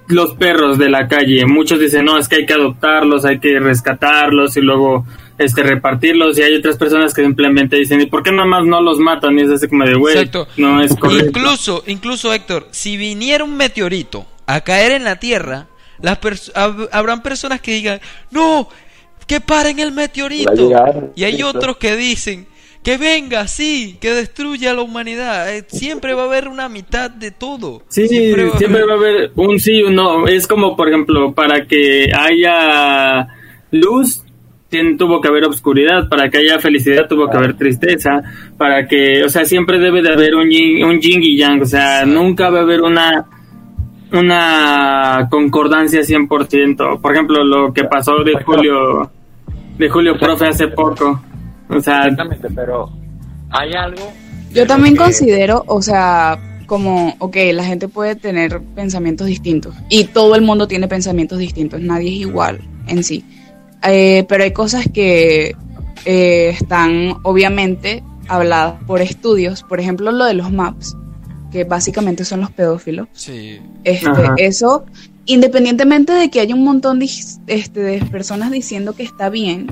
los perros de la calle. Muchos dicen no, es que hay que adoptarlos, hay que rescatarlos y luego este repartirlos. Y hay otras personas que simplemente dicen, ¿y por qué nada más no los matan? Y es así como de, güey, Exacto. no es correcto. Incluso, incluso Héctor, si viniera un meteorito a caer en la Tierra, las pers- hab- habrán personas que digan, no, que paren el meteorito. A y hay otros que dicen, que venga, sí, que destruya la humanidad. Eh, siempre va a haber una mitad de todo. Sí, siempre va, a haber un sí y un no. Es como, por ejemplo, para que haya luz, tuvo que haber obscuridad. Para que haya felicidad, tuvo que haber tristeza. Para que, o sea, siempre debe de haber un yin, un yin y yang. O sea, nunca va a haber una una concordancia 100%. Por ejemplo, lo que pasó de Julio de Julio Profe hace poco. O sea, Exactamente, pero hay algo. Yo también que- considero, o sea, como, ok, la gente puede tener pensamientos distintos y todo el mundo tiene pensamientos distintos, nadie es igual en sí. Eh, pero hay cosas que eh, están obviamente habladas por estudios, por ejemplo lo de los maps, que básicamente son los pedófilos. Sí. Este, Ajá. eso, independientemente de que haya un montón de, este, de personas diciendo que está bien,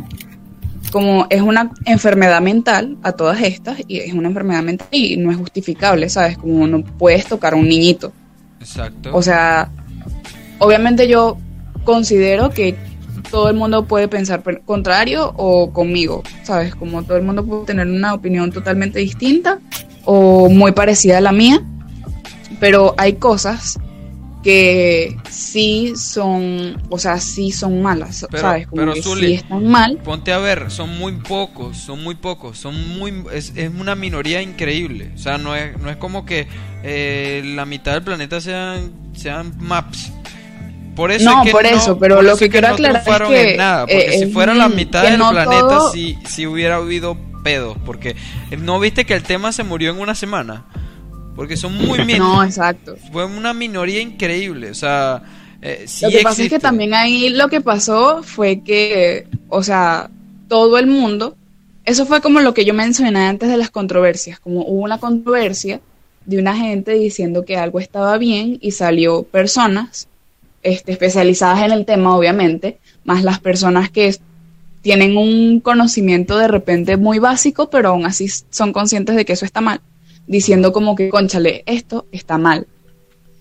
como es una enfermedad mental a todas estas y es una enfermedad mental y no es justificable, ¿sabes? Como no puedes tocar a un niñito. Exacto. O sea, obviamente yo considero que todo el mundo puede pensar contrario o conmigo, ¿sabes? Como todo el mundo puede tener una opinión totalmente distinta o muy parecida a la mía, pero hay cosas que sí son, o sea, sí son malas, Pero- ¿sabes? Como pero, que Zuli, sí están mal. Ponte a ver, son muy pocos, son muy pocos, son muy es, es una minoría increíble. O sea, no es, no es como que eh, la mitad del planeta sean sean maps. Por eso No, es que por eso, pero lo que quiero no aclarar es que, en nada, porque eh, si fuera la mitad del no planeta todo- sí sí hubiera habido pedos, porque eh, no viste que el tema se murió en una semana. Porque son muy min- [LAUGHS] No, exacto. fue una minoría increíble, o sea, eh, sí lo que pasa es que también ahí lo que pasó fue que, o sea, todo el mundo, eso fue como lo que yo mencioné antes de las controversias, como hubo una controversia de una gente diciendo que algo estaba bien y salió personas este, especializadas en el tema, obviamente, más las personas que tienen un conocimiento de repente muy básico, pero aún así son conscientes de que eso está mal, diciendo como que, conchale, esto está mal,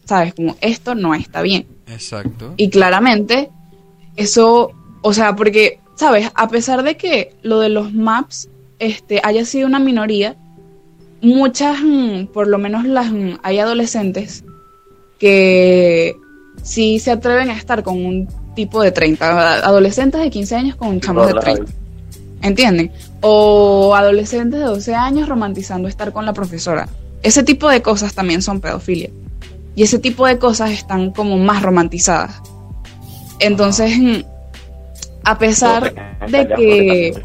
¿sabes? Como esto no está bien. Exacto. Y claramente, eso, o sea, porque, ¿sabes? A pesar de que lo de los maps este, haya sido una minoría, muchas, mm, por lo menos las, mm, hay adolescentes que sí se atreven a estar con un tipo de 30, adolescentes de 15 años con un chamo de 30. ¿Entienden? O adolescentes de 12 años romantizando estar con la profesora. Ese tipo de cosas también son pedofilia. Y ese tipo de cosas están como más romantizadas. Entonces, a pesar de que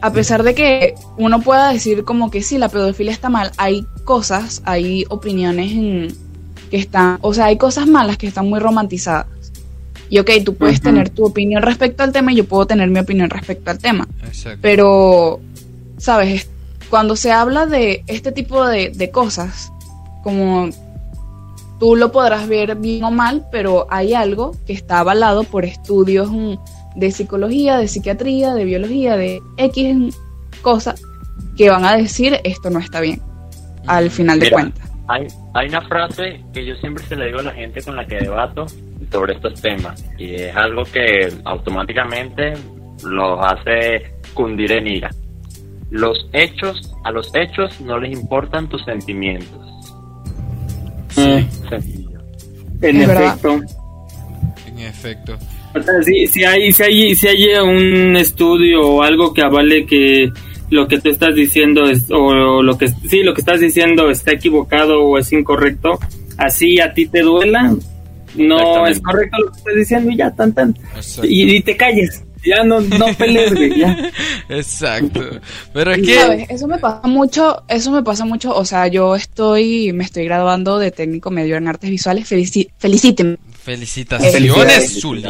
a pesar de que uno pueda decir como que sí, la pedofilia está mal, hay cosas, hay opiniones que están, o sea, hay cosas malas que están muy romantizadas. Y ok, tú puedes tener tu opinión respecto al tema y yo puedo tener mi opinión respecto al tema. Exacto. Pero, ¿sabes? Es- Cuando se habla de este tipo de, de cosas, como tú lo podrás ver bien o mal, pero hay algo que está avalado por estudios mm, de psicología, de psiquiatría, de biología, de X cosas que van a decir esto no está bien, al final de cuentas. Hay, hay una frase que yo siempre se le digo a la gente con la que debato sobre estos temas y es algo que automáticamente los hace cundir en ira. Los hechos, a los hechos no les importan tus sentimientos. Mm, Sencillo. en Es verdad. efecto. En efecto. O sea, si, si hay, si hay, si hay un estudio o algo que avale que lo que tú estás diciendo es, o lo que, sí, lo que estás diciendo está equivocado o es incorrecto, así a ti te duela, no es correcto lo que estás diciendo y ya, tan, tan. Exacto. Y, y te calles, ya no, no pelees, güey, ya. [LAUGHS] Exacto. Pero es que ¿Sabes? Eso me pasa mucho, eso me pasa mucho, o sea, yo estoy, me estoy graduando de técnico medio en artes visuales, felici felicítenme. felicitaciones, Felicidades. Zuli.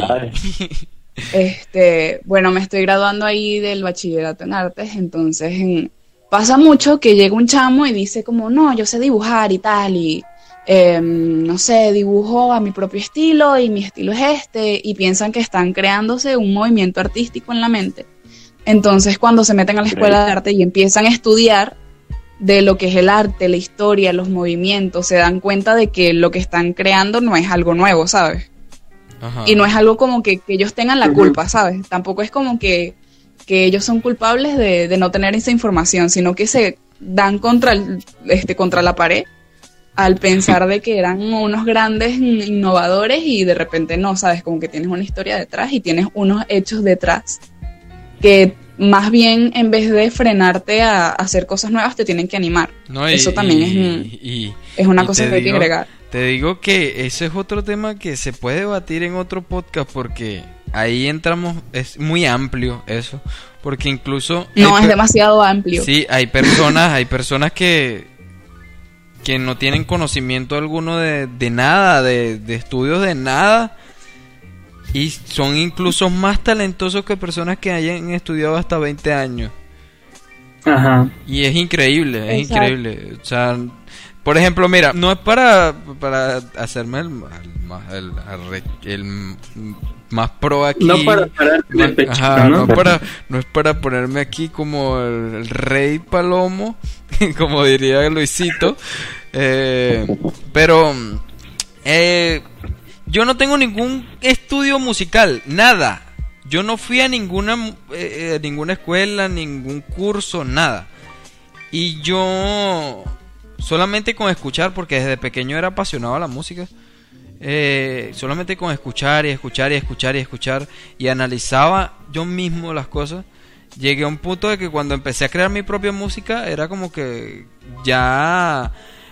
Este, bueno, me estoy graduando ahí del bachillerato en artes, entonces en- pasa mucho que llega un chamo y dice como, no, yo sé dibujar y tal, y em, no sé, dibujo a mi propio estilo y mi estilo es este, y piensan que están creándose un movimiento artístico en la mente. Entonces cuando se meten a la escuela de arte y empiezan a estudiar de lo que es el arte, la historia, los movimientos, se dan cuenta de que lo que están creando no es algo nuevo, ¿sabes? Ajá. Y no es algo como que, que ellos tengan la culpa, ¿sabes? Tampoco es como que, que ellos son culpables de, de no tener esa información, sino que se dan contra, el- este, contra la pared al pensar de que eran unos grandes innovadores y de repente no, ¿sabes? Como que tienes una historia detrás y tienes unos hechos detrás que más bien en vez de frenarte a, hacer cosas nuevas te tienen que animar. No, y- Eso también y- es, y- es una cosa que hay que digo- agregar. Te digo que ese es otro tema que se puede debatir en otro podcast porque ahí entramos, es muy amplio eso, porque incluso... No, es demasiado amplio. Sí, hay personas, hay personas que que no tienen conocimiento alguno de, de nada, de, de estudios de nada, y son incluso más talentosos que personas que hayan estudiado hasta 20 años. Ajá. Y es increíble, es Exacto. increíble. O sea, por ejemplo, mira, no es para, para hacerme el, el, el- más pro aquí. No para pechito, ajá, ¿no? no para, no es para ponerme aquí como el, el rey palomo, [LAUGHS] como diría Luisito. Eh, pero eh, yo no tengo ningún estudio musical, nada. Yo no fui a ninguna, eh, eh, ninguna escuela, ningún curso, nada. Y yo solamente con escuchar, porque desde pequeño era apasionado a la música, eh, solamente con escuchar y escuchar y escuchar y escuchar y analizaba yo mismo las cosas, llegué a un punto de que cuando empecé a crear mi propia música era como que ya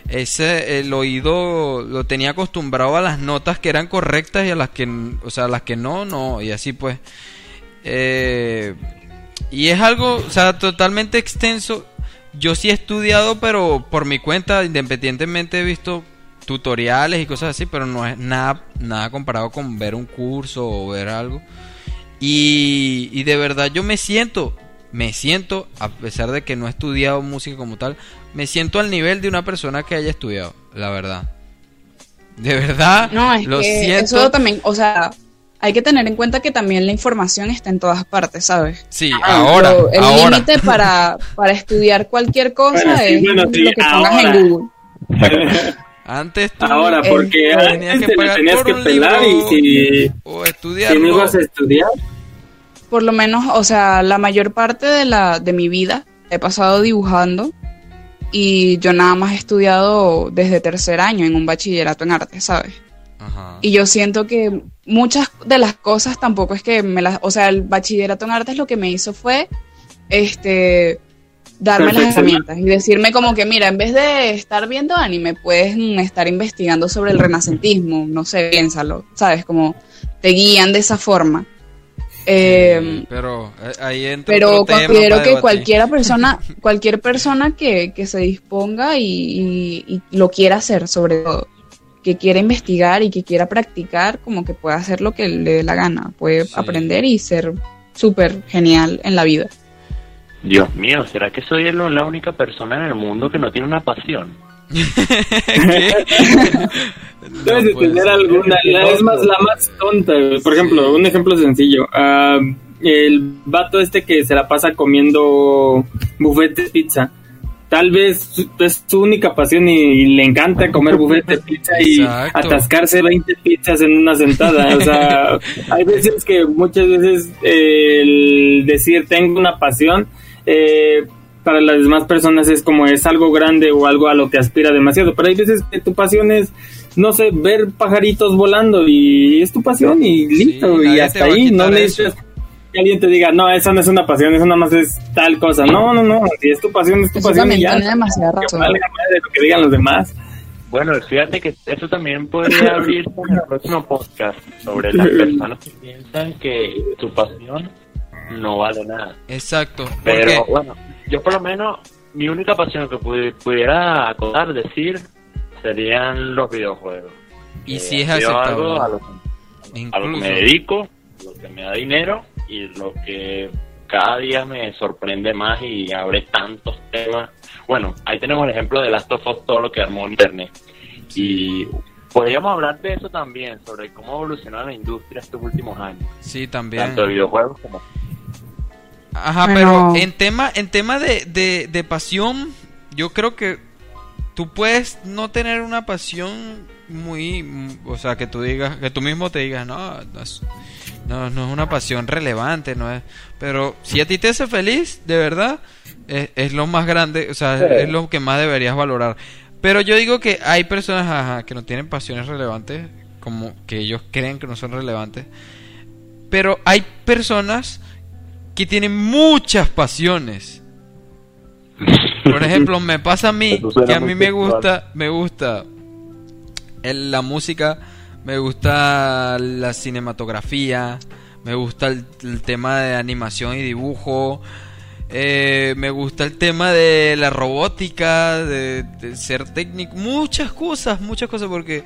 ese el oído lo tenía acostumbrado a las notas que eran correctas y a las que o sea las que no no y así pues. Eh, y es algo o sea totalmente extenso yo sí he estudiado pero por mi cuenta independientemente he visto tutoriales y cosas así pero no es nada nada comparado con ver un curso o ver algo y, y de verdad yo me siento, me siento, a pesar de que no he estudiado música como tal, me siento al nivel de una persona que haya estudiado, la verdad. De verdad, No, es lo que siento. eso también, o sea, hay que tener en cuenta que también la información está en todas partes, ¿sabes? Sí, Ah, ahora, pero el límite para, para estudiar cualquier cosa Bueno, sí, es bueno, sí, lo que pongas ahora. en Google. [LAUGHS] Antes tú Ahora, Eh, porque tenías antes que pagar tenías por que pelar libro y si, o si estudiarlo. no ibas a estudiar, Por lo menos, o sea, la mayor parte de la de mi vida he pasado dibujando y yo nada más he estudiado desde tercer año en un bachillerato en arte, ¿sabes? Ajá. Y yo siento que muchas de las cosas tampoco es que me las, o sea, el bachillerato en artes lo que me hizo fue este darme las herramientas y decirme como que mira, en vez de estar viendo anime, puedes estar investigando sobre el renacentismo, no sé, piénsalo, ¿sabes? Como te guían de esa forma. Eh, Sí, pero eh, ahí entra pero considero que cualquiera persona, [LAUGHS] cualquier persona que, que se disponga y, y- y lo quiera hacer, sobre todo, que quiera investigar y que quiera practicar, como que pueda hacer lo que le dé la gana, puede Sí. aprender y ser súper genial en la vida. Dios mío, ¿será que soy el- la única persona en el mundo que no tiene una pasión? [LAUGHS] debes de No tener alguna. La, es más, la más tonta. Por ejemplo, un ejemplo sencillo. Ah, el vato este que se la pasa comiendo buffet de pizza. Tal vez es su única pasión y, le encanta comer buffet de pizza y Exacto. atascarse 20 pizzas en una sentada. O sea, [LAUGHS] hay veces que muchas veces eh, el decir tengo una pasión eh, para las demás personas es como es algo grande o algo a lo que aspira demasiado. Pero hay veces que tu pasión es, no sé, ver pajaritos volando y es tu pasión y listo. y hasta ahí no necesitas. Que alguien te diga, no, eso no es una pasión, eso nada más es tal cosa. No, no, no, si es tu pasión, es tu Eso pasión y ya. tiene demasiada Que razón. valga madre lo que digan los demás. Bueno, fíjate que eso también podría [LAUGHS] abrirse en el próximo podcast sobre las personas que piensan que su pasión no vale nada. Exacto. Pero porque- bueno, yo por lo menos, mi única pasión que pudi- pudiera acotar, decir, serían los videojuegos. y Eh, si es aceptable. algo a lo, a lo que me dedico, lo que me da dinero y lo que cada día me sorprende más y abre tantos temas. Bueno, ahí tenemos el ejemplo de Last of Us, todo lo que armó Internet. Y podríamos hablar de eso también, sobre cómo evolucionó la industria estos últimos años, Sí, también. tanto de videojuegos como... Ajá, Bueno. pero en tema, en tema de, de, de pasión, yo creo que tú puedes no tener una pasión muy, o sea, que tú digas, que tú mismo te digas, no, no no, es una pasión relevante, no es, pero si a ti te hace feliz, de verdad, es, es lo más grande, o sea, Sí. es lo que más deberías valorar. Pero yo digo que hay personas ajá, que no tienen pasiones relevantes, como que ellos creen que no son relevantes, pero hay personas que tienen muchas pasiones. Por ejemplo, me pasa a mí que a mí me gusta, me gusta el- la música, me gusta la cinematografía, me gusta el, tema de animación y dibujo, eh, me gusta el tema de la robótica, de, de ser técnico, muchas cosas, muchas cosas, porque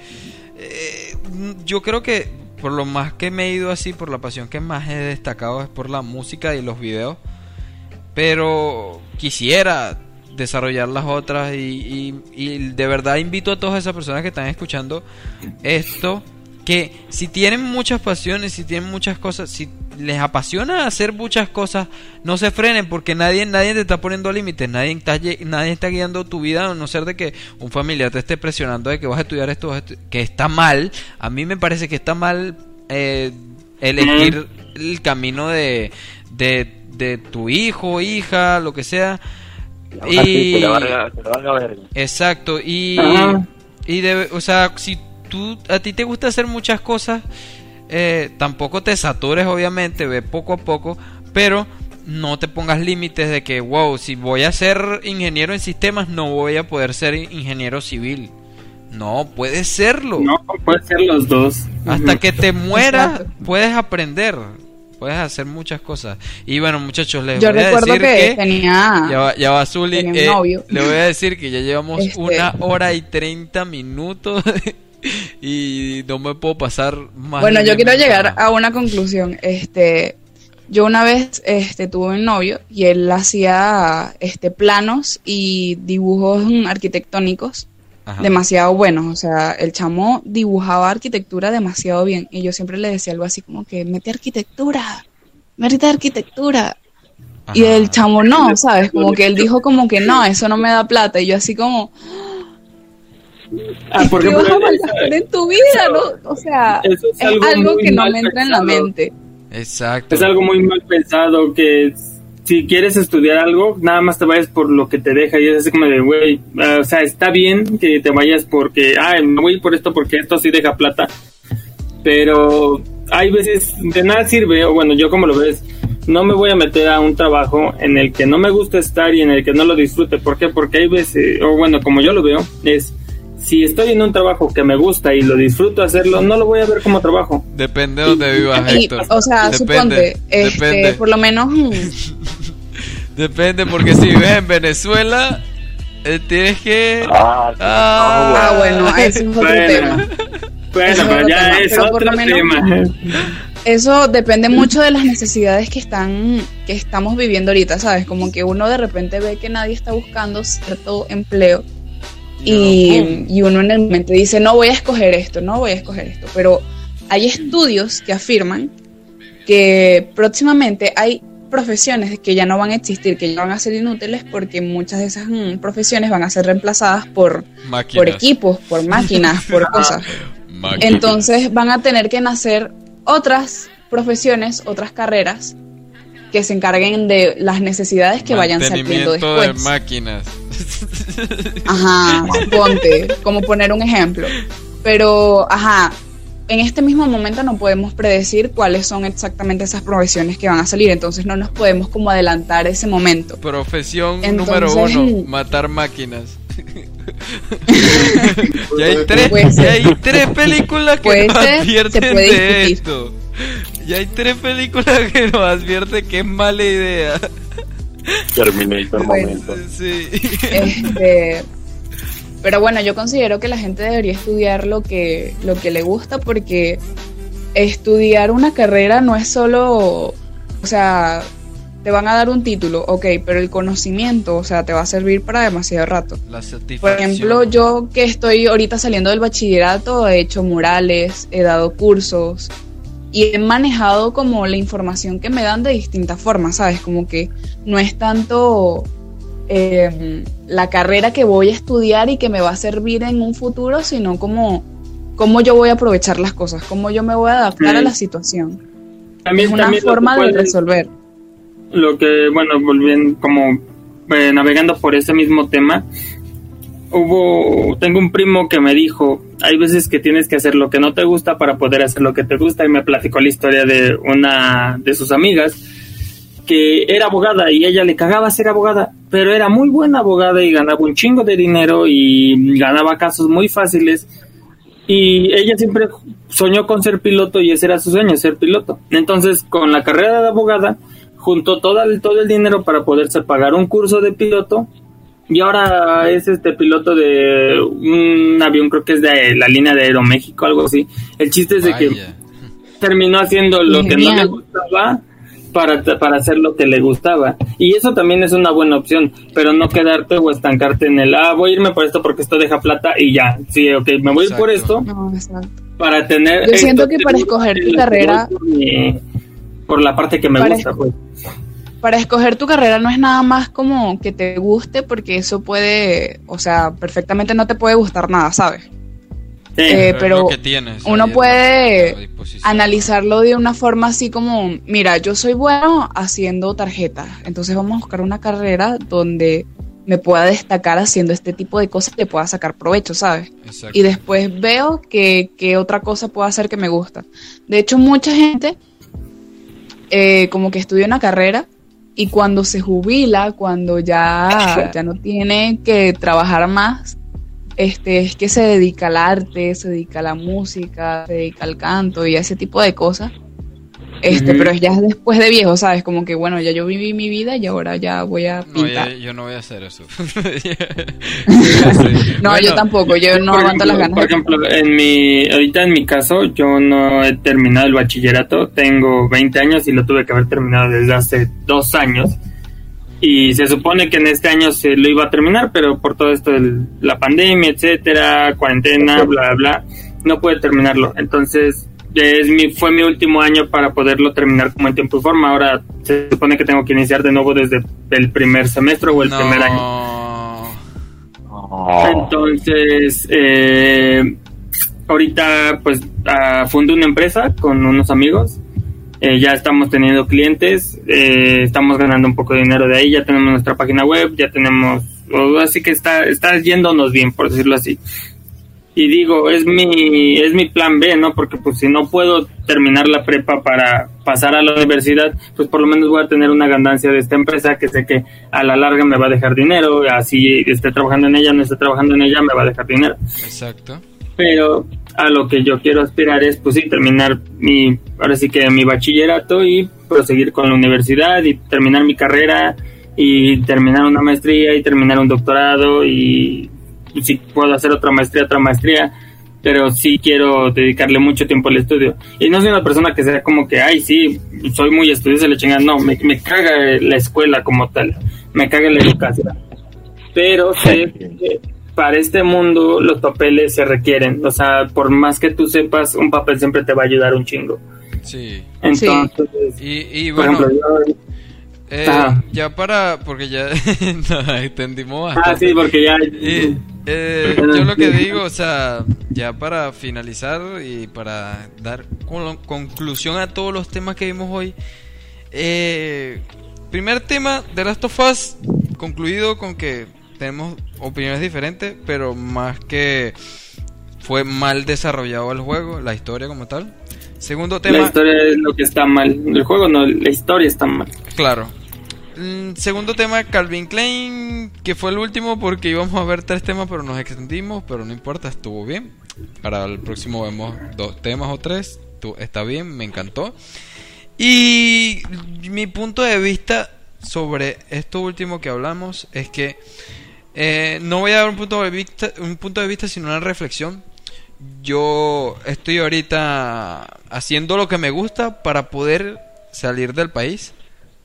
eh, yo creo que por lo más que me he ido así, por la pasión que más he destacado es por la música y los videos, pero quisiera desarrollar las otras y, y- y de verdad invito a todas esas personas que están escuchando esto que si tienen muchas pasiones, si tienen muchas cosas, si les apasiona hacer muchas cosas, no se frenen porque nadie nadie te está poniendo límites, nadie está nadie está guiando tu vida, a no ser de que un familiar te esté presionando de que vas a estudiar esto, que está mal. A mí me parece que está mal eh, elegir el camino de, de de tu hijo, hija, lo que sea. Y valga- que le valga verga. Exacto, y, Ajá. y de, o sea, si tú, a ti te gusta hacer muchas cosas, eh, tampoco te satures, obviamente, ve poco a poco, pero no te pongas límites de que, wow, si voy a ser ingeniero en sistemas, no voy a poder ser ingeniero civil. No, puedes serlo. No, puede ser los dos. Hasta que te mueras, puedes aprender. Puedes hacer muchas cosas. Y bueno, muchachos, les Yo voy a decir que, que tenía... ya va, ya va Zuli. tenía Eh, novio. le voy a decir que ya llevamos Este- una hora y treinta minutos [LAUGHS] y no me puedo pasar más. Bueno, yo quiero llegar a una conclusión. Este, yo una vez este, tuve un novio y él hacía este, planos y dibujos arquitectónicos Ajá. demasiado buenos. O sea, el chamo dibujaba arquitectura demasiado bien. Y yo siempre le decía algo así como que, mete arquitectura, mete arquitectura. Y el chamo no, [LAUGHS] ¿sabes? Como que él dijo como que no, eso no me da plata. Y yo así como, Ah, por ¿qué vas a malgastar en tu vida? ¿no? O sea, es es algo que no me entra en la mente. Exacto. es algo muy mal pensado que si quieres estudiar algo, nada más te vayas por lo que te deja y es así como de, güey, ah, o sea, está bien que te vayas porque, ay, me voy por esto porque esto sí deja plata, pero hay veces de nada sirve, o bueno, yo como lo ves, no me voy a meter a un trabajo en el que no me gusta estar y en el que no lo disfrute. ¿Por qué? Porque hay veces, o bueno, como yo lo veo, es si estoy en un trabajo que me gusta y lo disfruto hacerlo, no lo voy a ver como trabajo. Depende de donde vivas, Y, Héctor. o sea, Depende, suponte, este, depende. por lo menos, [LAUGHS] Depende, porque si vives en Venezuela, eh, tienes que. Ah. Ah, ah, bueno, ese es otro Bueno. tema. Bueno, Eso es pero otro ya tema, es pero otro menos- tema. Eso depende mucho de las necesidades que están, que estamos viviendo ahorita, ¿sabes? Como que uno de repente ve que nadie está buscando cierto empleo y, y uno en el momento dice, no voy a escoger esto, no voy a escoger esto. Pero hay estudios que afirman que próximamente hay profesiones que ya no van a existir, que ya van a ser inútiles porque muchas de esas mm, profesiones van a ser reemplazadas por, Máquinas. por equipos, por máquinas, por [LAUGHS] cosas. Máquinas. Entonces van a tener que nacer otras profesiones, otras carreras que se encarguen de las necesidades que vayan saliendo Mantenimiento de después. máquinas. Ajá, [LAUGHS] ponte, como poner un ejemplo. Pero, ajá, en este mismo momento no podemos predecir cuáles son exactamente esas profesiones que van a salir, entonces no nos podemos como adelantar ese momento. Profesión Entonces- número uno, [LAUGHS] matar máquinas. [LAUGHS] ya hay tres, ya hay tres películas que nos ser, advierten de esto. Ya hay tres películas que nos advierten que es mala idea. Terminator momento. Sí. Este, pero bueno, yo considero que la gente debería estudiar lo que, lo que le gusta porque estudiar una carrera no es solo, o sea, te van a dar un título, ok, pero el conocimiento, o sea, te va a servir para demasiado rato. La. Por ejemplo, yo que estoy ahorita saliendo del bachillerato, he hecho murales, he dado cursos y he manejado como la información que me dan de distintas formas, ¿sabes? Como que no es tanto eh, la carrera que voy a estudiar y que me va a servir en un futuro, sino como cómo yo voy a aprovechar las cosas, cómo yo me voy a adaptar a la situación. También, es una también forma de resolver. Lo que, bueno, volviendo como eh, navegando por ese mismo tema, hubo, tengo un primo que me dijo, hay veces que tienes que hacer lo que no te gusta para poder hacer lo que te gusta y me platicó la historia de una de sus amigas que era abogada y ella le cagaba ser abogada, pero era muy buena abogada y ganaba un chingo de dinero y ganaba casos muy fáciles y ella siempre soñó con ser piloto y ese era su sueño, ser piloto. Entonces, con la carrera de abogada, juntó todo el, todo el dinero para poderse pagar un curso de piloto y ahora es este piloto de un avión, creo que es de la línea de Aeroméxico, algo así. El chiste es de que terminó haciendo lo que no le gustaba para, para hacer lo que le gustaba. Y eso también es una buena opción, pero no quedarte o estancarte en el, ah, voy a irme por esto porque esto deja plata y ya. Sí, ok, me voy por esto, No, exacto. para tener... Yo siento que para escoger tu carrera- Por, mi- por la parte que me Para gusta, pues. para escoger tu carrera no es nada más como que te guste, porque eso puede, o sea, perfectamente no te puede gustar nada, ¿sabes? Sí. Eh, pero lo que tienes uno puede. Analizarlo de una forma así como, mira, yo soy bueno haciendo tarjetas, entonces vamos a buscar una carrera donde me pueda destacar haciendo este tipo de cosas y le pueda sacar provecho, ¿sabes? Exacto. y después veo que, que otra cosa puedo hacer que me gusta. De hecho, mucha gente eh, como que estudia una carrera y cuando se jubila, cuando ya, ya no tiene que trabajar más, este, es que se dedica al arte, se dedica a la música, se dedica al canto y a ese tipo de cosas. Este, pero ya es después de viejo, ¿sabes? Como que bueno, ya yo viví mi vida y ahora ya voy a No, pintar. ya- yo no voy a hacer eso. [LAUGHS] [LAUGHS] No, Bueno, yo tampoco, yo no aguanto ejemplo, las ganas. Por ejemplo, en mi, ahorita en mi caso, yo no he terminado el bachillerato, tengo 20 años y lo tuve que haber terminado desde hace dos años. Y se supone que en este año se lo iba a terminar, pero por todo esto de la pandemia, etcétera, cuarentena, bla, bla, no pude terminarlo. Entonces, es mi, fue mi último año para poderlo terminar como en tiempo y forma. Ahora se supone que tengo que iniciar de nuevo desde el primer semestre o el no. primer año. Entonces, eh, ahorita pues ah, fundé una empresa con unos amigos. Eh, ya estamos teniendo clientes, eh, estamos ganando un poco de dinero de ahí, ya tenemos nuestra página web, ya tenemos, así que está, está yéndonos bien, por decirlo así. Y digo, es mi, es mi plan B, ¿no? Porque pues si no puedo terminar la prepa para pasar a la universidad, pues por lo menos voy a tener una ganancia de esta empresa que sé que a la larga me va a dejar dinero, así esté trabajando en ella, no esté trabajando en ella, me va a dejar dinero Exacto. pero a lo que yo quiero aspirar es pues sí terminar mi ahora sí que mi bachillerato y proseguir con la universidad y terminar mi carrera y terminar una maestría y terminar un doctorado y, y si puedo hacer otra maestría otra maestría pero sí quiero dedicarle mucho tiempo al estudio. Y no soy una persona que sea como que ay sí soy muy estudioso le chingan no me, me caga la escuela como tal me caga la educación. Pero sé que para este mundo los papeles se requieren. O sea, por más que tú sepas, un papel siempre te va a ayudar un chingo. Sí. Entonces, Y, y por bueno, ejemplo, yo- eh, ya para, porque ya [LAUGHS] nos extendimos ah, sí, porque ya. Y, eh, yo lo que digo, o sea, ya para finalizar y para dar con- conclusión a todos los temas que vimos hoy. Eh, primer tema de Last of Us, concluido con que tenemos opiniones diferentes, pero más que fue mal desarrollado el juego, la historia como tal. Segundo La tema, historia es lo que está mal. El juego no, la historia está mal. claro. Mm, Segundo tema, Calvin Klein, que fue el último porque íbamos a ver tres temas, pero nos extendimos, pero no importa, estuvo bien. Para el próximo vemos dos temas o tres, está bien, me encantó. Y mi punto de vista sobre esto último que hablamos es que eh, no voy a dar un punto de vista, un punto de vista, sino una reflexión. Yo estoy ahorita haciendo lo que me gusta para poder salir del país.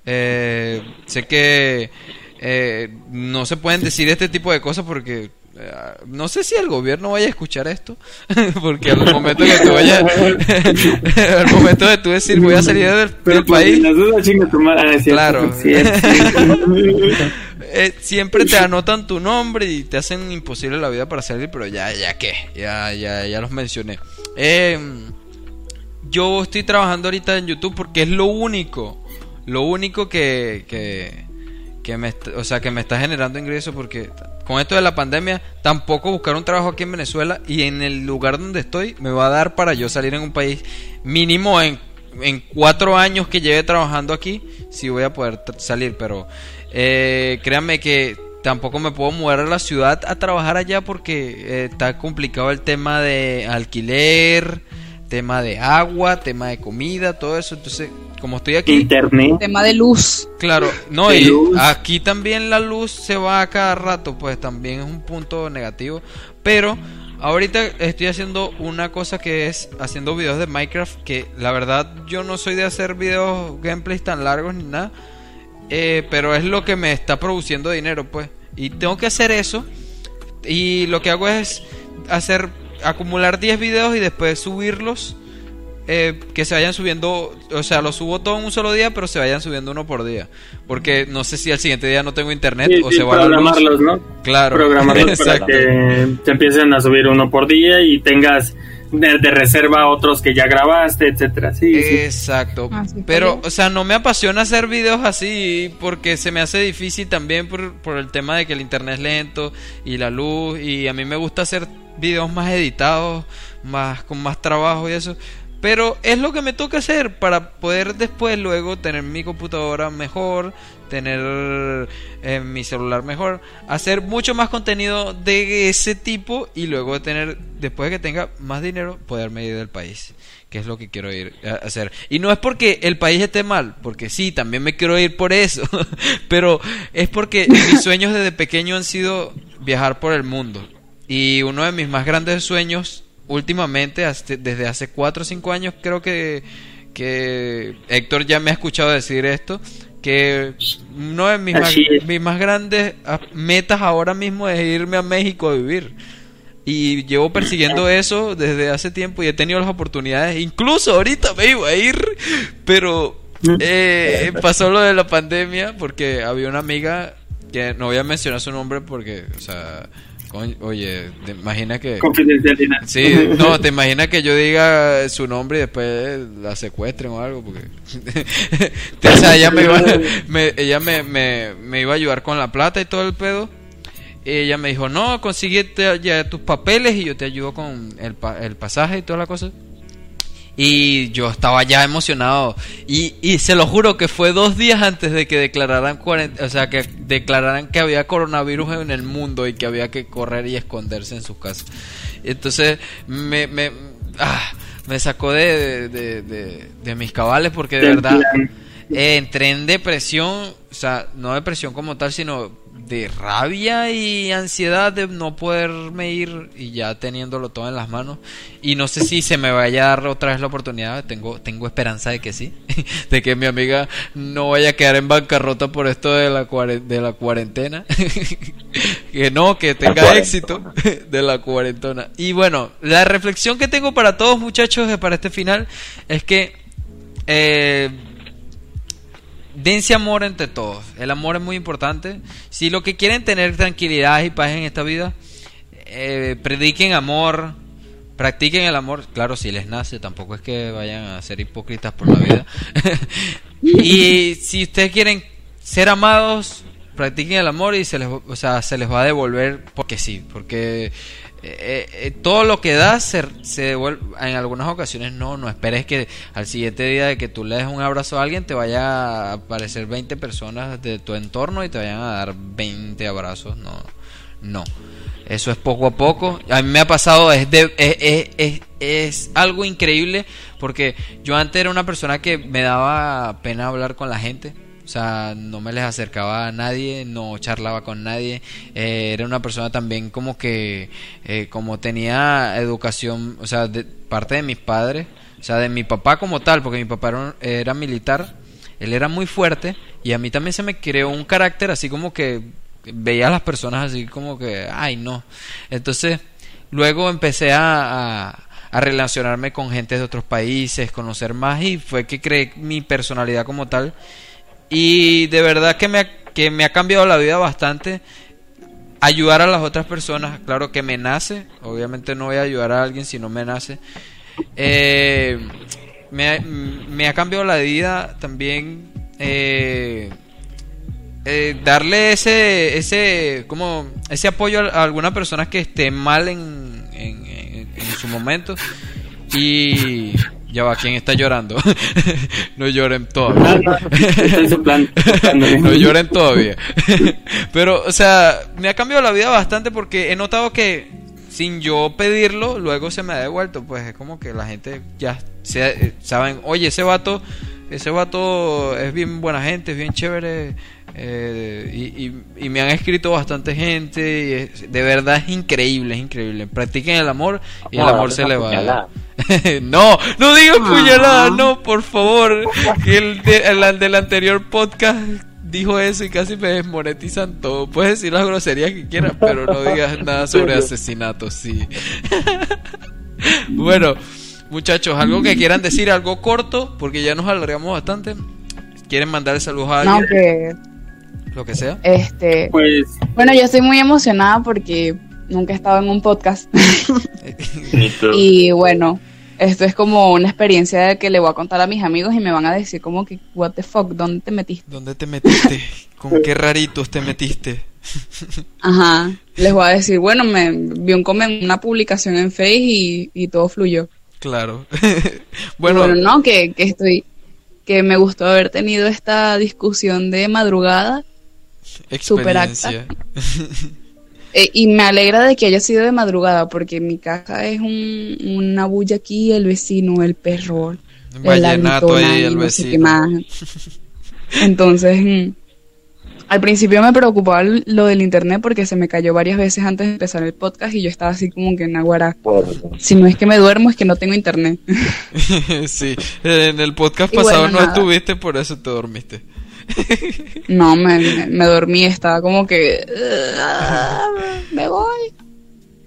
Eh, sé que eh, no se pueden decir este tipo de cosas porque no sé si el gobierno vaya a escuchar esto, [LAUGHS] porque al momento que tú vayas, [LAUGHS] al momento de tú decir voy a salir del, Pero del país, Claro. [LAUGHS] eh, siempre te anotan tu nombre y te hacen imposible la vida para salir, pero ya, ya qué, ya, ya, ya los mencioné. Eh, yo estoy trabajando ahorita en YouTube porque es lo único, lo único que, que, que me, o sea, que me está generando ingresos porque con esto de la pandemia tampoco buscar un trabajo aquí en Venezuela y en el lugar donde estoy me va a dar para yo salir en un país mínimo en, en cuatro años que lleve trabajando aquí si voy a poder salir. Pero eh, créanme que tampoco me puedo mover a la ciudad a trabajar allá porque eh, está complicado el tema de alquiler tema de agua tema de comida todo eso entonces como estoy aquí Internet. Tema de luz. Claro, no, De y luz. aquí también la luz se va a cada rato, pues también es un punto negativo. Pero ahorita estoy haciendo una cosa que es haciendo videos de Minecraft, que la verdad yo no soy de hacer videos gameplays tan largos ni nada, eh, pero es lo que me está produciendo dinero, pues. Y tengo que hacer eso. Y lo que hago es hacer acumular 10 videos y después subirlos. eh, que se vayan subiendo, o sea, los subo todo en un solo día, pero se vayan subiendo uno por día. Porque no sé si al siguiente día no tengo internet Sí, o sí, se va luz. programarlos, ¿no? Claro, Programarlos [LAUGHS] para que te empiecen a subir uno por día y tengas de, de reserva otros que ya grabaste, etcétera. Sí. Exacto. Ah, sí, está Pero, o sea, no me apasiona hacer videos así porque se me hace difícil también por, por el tema de que el internet es lento y la luz. Y a mí me gusta hacer videos más editados, más con más trabajo y eso. Pero es lo que me toca hacer para poder después luego tener mi computadora mejor, tener eh, mi celular mejor, hacer mucho más contenido de ese tipo y luego tener, después de que tenga más dinero, poderme ir del país, que es lo que quiero ir a hacer. Y no es porque el país esté mal, porque sí, también me quiero ir por eso, [LAUGHS] pero es porque mis sueños desde pequeño han sido viajar por el mundo. Y uno de mis más grandes sueños últimamente, hasta- desde hace 4 o 5 años, creo que, que Héctor ya me ha escuchado decir esto, que uno de mis, más, mis más grandes ah, metas ahora mismo es irme a México a vivir. Y llevo persiguiendo eso desde hace tiempo y he tenido las oportunidades. Incluso ahorita me iba a ir, pero eh, pasó lo de la pandemia porque había una amiga que no voy a mencionar su nombre porque, o sea, oye, te imaginas que... Confidencialidad. Sí, [LAUGHS] no, te imaginas que yo diga su nombre y después la secuestren o algo, porque... [LAUGHS] o sea, ella me iba, [LAUGHS] me- ella me, me, me iba a ayudar con la plata y todo el pedo. Y ella me dijo, no, consíguete ya tus papeles y yo te ayudo con el, el pasaje y toda la cosa. Y yo estaba ya emocionado. Y, y se lo juro que fue dos días antes de que declararan o sea, que declararan que había coronavirus en el mundo y que había que correr y esconderse en sus casas. Entonces me, me, ah, me sacó de, de, de- de mis cabales porque de verdad eh, entré en depresión, o sea, no depresión como tal, sino de rabia y ansiedad de no poderme ir y ya teniéndolo todo en las manos. Y no sé si se me vaya a dar otra vez la oportunidad, tengo, tengo esperanza de que sí, [LAUGHS] de que mi amiga no vaya a quedar en bancarrota por esto de la, de la cuarentena. [LAUGHS] que no, que tenga éxito [LAUGHS] de la cuarentona. Y bueno, la reflexión que tengo para todos muchachos para este final es que... Eh, dense amor entre todos. El amor es muy importante. Si lo que quieren tener tranquilidad y paz en esta vida, eh, prediquen amor, practiquen el amor. Claro, si les nace, tampoco es que vayan a ser hipócritas por la vida. [LAUGHS] y si ustedes quieren ser amados, practiquen el amor y se les, o sea, se les va a devolver porque sí, porque eh, eh, todo lo que das se, se devuelve en algunas ocasiones no no esperes que al siguiente día de que tú le des un abrazo a alguien te vaya a aparecer 20 personas de tu entorno y te vayan a dar 20 abrazos no no. Eso es poco a poco. A mí me ha pasado es de, es, es, es, es algo increíble porque yo antes era una persona que me daba pena hablar con la gente o sea, no me les acercaba a nadie, no charlaba con nadie. Eh, era una persona también como que, eh, como tenía educación, o sea, de parte de mis padres, o sea, de mi papá como tal, porque mi papá era, militar, él era muy fuerte y a mí también se me creó un carácter así como que veía a las personas así como que, ay, no. Entonces, luego empecé a, a, a relacionarme con gente de otros países, conocer más y fue que creé mi personalidad como tal. Y de verdad que me, ha, que me ha cambiado la vida bastante. Ayudar a las otras personas, claro que me nace. Obviamente no voy a ayudar a alguien si no me nace. Eh, me, me ha cambiado la vida también. eh, eh, darle ese ese como ese apoyo a, a alguna persona que esté mal en, en, en- en su momento y ya va quién está llorando [LAUGHS] no lloren todavía no lloren todavía. [LAUGHS] Pero, o sea, me ha cambiado la vida bastante porque he notado que sin yo pedirlo, luego se me ha devuelto. Pues es como que la gente ya se, eh, saben, oye, ese vato, ese vato es bien buena gente, es bien chévere. eh, y, y- y me han escrito bastante gente. Y es- de verdad es increíble, es increíble. Practiquen el amor y el No, amor se le va. [LAUGHS] no, no digas puñalada, no, por favor. Que el, de- el del anterior podcast dijo eso y casi me desmonetizan todo. Puedes decir las groserías que quieras, pero no digas nada sobre asesinatos, sí. [LAUGHS] bueno, muchachos, algo que quieran decir, algo corto, porque ya nos alargamos bastante. ¿Quieren mandarle saludos a No, alguien? que Lo que sea. este, Pues bueno, yo estoy muy emocionada porque nunca he estado en un podcast [LAUGHS] y bueno, esto es como una experiencia que le voy a contar a mis amigos y me van a decir como que what the fuck, ¿dónde te metiste? ¿Dónde te metiste? ¿Con qué raritos te metiste? [LAUGHS] Ajá, les voy a decir, bueno, me vi un comen- una publicación en Face y, y todo fluyó. Claro. [LAUGHS] Bueno, bueno, no, que, que estoy, que me gustó haber tenido esta discusión de madrugada super acta. Eh, y me alegra de que haya sido de madrugada porque en mi casa es un, una bulla aquí, el vecino, el perro, el Vallenato ahí, el no sé qué vecino. Entonces, mm, al principio me preocupaba lo del internet porque se me cayó varias veces antes de empezar el podcast y yo estaba así como que en Aguara. Si no es que me duermo, es que no tengo internet. [LAUGHS] sí, en el podcast Y pasado bueno, no nada. estuviste, por eso te dormiste. No, me, me, me dormí, estaba como que... "Ah, me voy.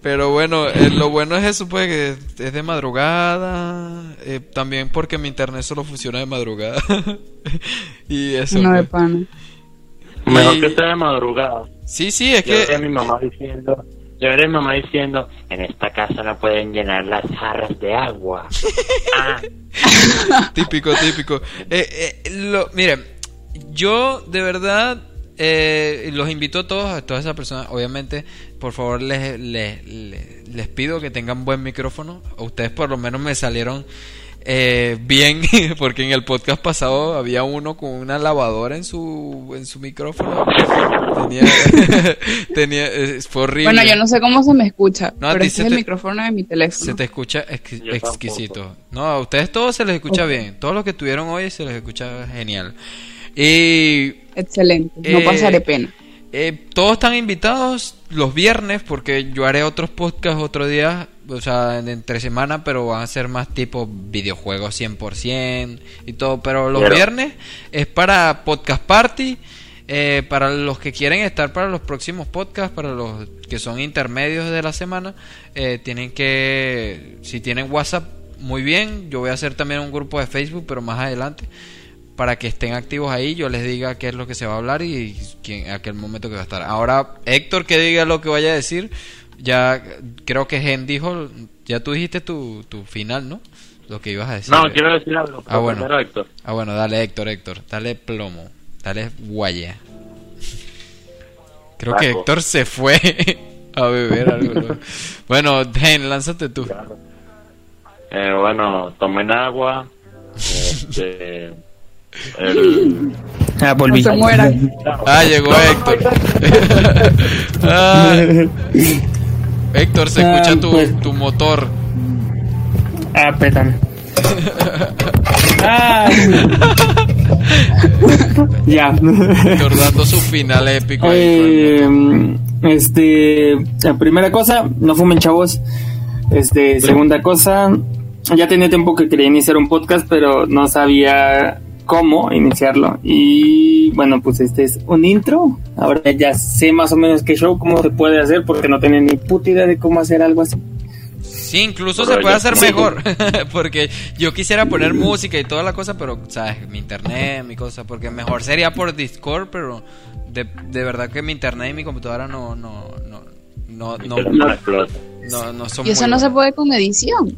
Pero bueno, eh, lo bueno es eso, pues, que es de madrugada. eh, también porque mi internet solo funciona de madrugada. [LAUGHS] y eso. No de pues. pana. Mejor Y- que sea de madrugada. Sí, sí, es Yo veré a que. mi mamá diciendo, yo veré a mi mamá diciendo, en esta casa no pueden llenar las jarras de agua. [LAUGHS] ah, Típico, típico. Eh, eh, lo, miren, yo de verdad eh, los invito a todos, a todas esas personas. Obviamente, por favor, les, les, les, les pido que tengan buen micrófono. A Ustedes por lo menos me salieron eh, bien, [LAUGHS] porque en el podcast pasado había uno con una lavadora en su, en su micrófono. Tenía, [LAUGHS] tenía, fue horrible. Bueno, yo no sé cómo se me escucha, No, a pero ti este se es el te- micrófono de mi teléfono. Se te escucha exquisito. No, a ustedes todos se les escucha bien. Todos los que estuvieron hoy se les escucha genial. Y Excelente, no Eh, pasaré pena. eh, todos están invitados los viernes porque yo haré otros podcasts otro día, o sea, en- entre semana, pero van a ser más tipo videojuegos 100% y todo. Pero los Pero- viernes es para podcast party. eh, para los que quieren estar para los próximos podcasts, para los que son intermedios de la semana, eh, tienen que, si tienen WhatsApp, muy bien. Yo voy a hacer también un grupo de Facebook, pero más adelante para que estén activos ahí, yo les diga qué es lo que se va a hablar y quién, aquel momento que va a estar. Ahora, Héctor, que diga lo que vaya a decir, ya creo que Gen dijo, ya tú dijiste tu, tu final, ¿no? Lo que ibas a decir. no, quiero decir algo. Ah, bueno. Primero, Héctor. Ah, bueno, dale Héctor, Héctor, dale plomo, dale guaya. Creo que. Héctor se fue [LAUGHS] a beber algo. ¿no? Bueno, Gen, lánzate tú. Eh, bueno, tomen agua. [LAUGHS] Este, el, Ah, No volví. se mueran. Ah, llegó Héctor. [LAUGHS] Ah, Héctor, se Ah, escucha tu, pues. tu motor. Ah, pétame. [LAUGHS] Ah. ya. Héctor dando su final épico. ahí Eh, este, la primera cosa, no fumen chavos. Este, segunda cosa, ya tenía tiempo que quería iniciar un podcast, pero no sabía cómo iniciarlo. Y bueno, pues este es un intro. Ahora ya sé más o menos qué show, cómo se puede hacer, porque no tenía ni puta idea de cómo hacer algo así. Sí, incluso Pero se puede hacer sí. mejor. [LAUGHS] porque yo quisiera poner música y toda la cosa, pero, ¿sabes? Mi internet, mi cosa. Porque mejor sería por Discord, pero de, de verdad que mi internet y mi computadora no, no, no, no, no, no, no son Y eso muy no se puede con edición,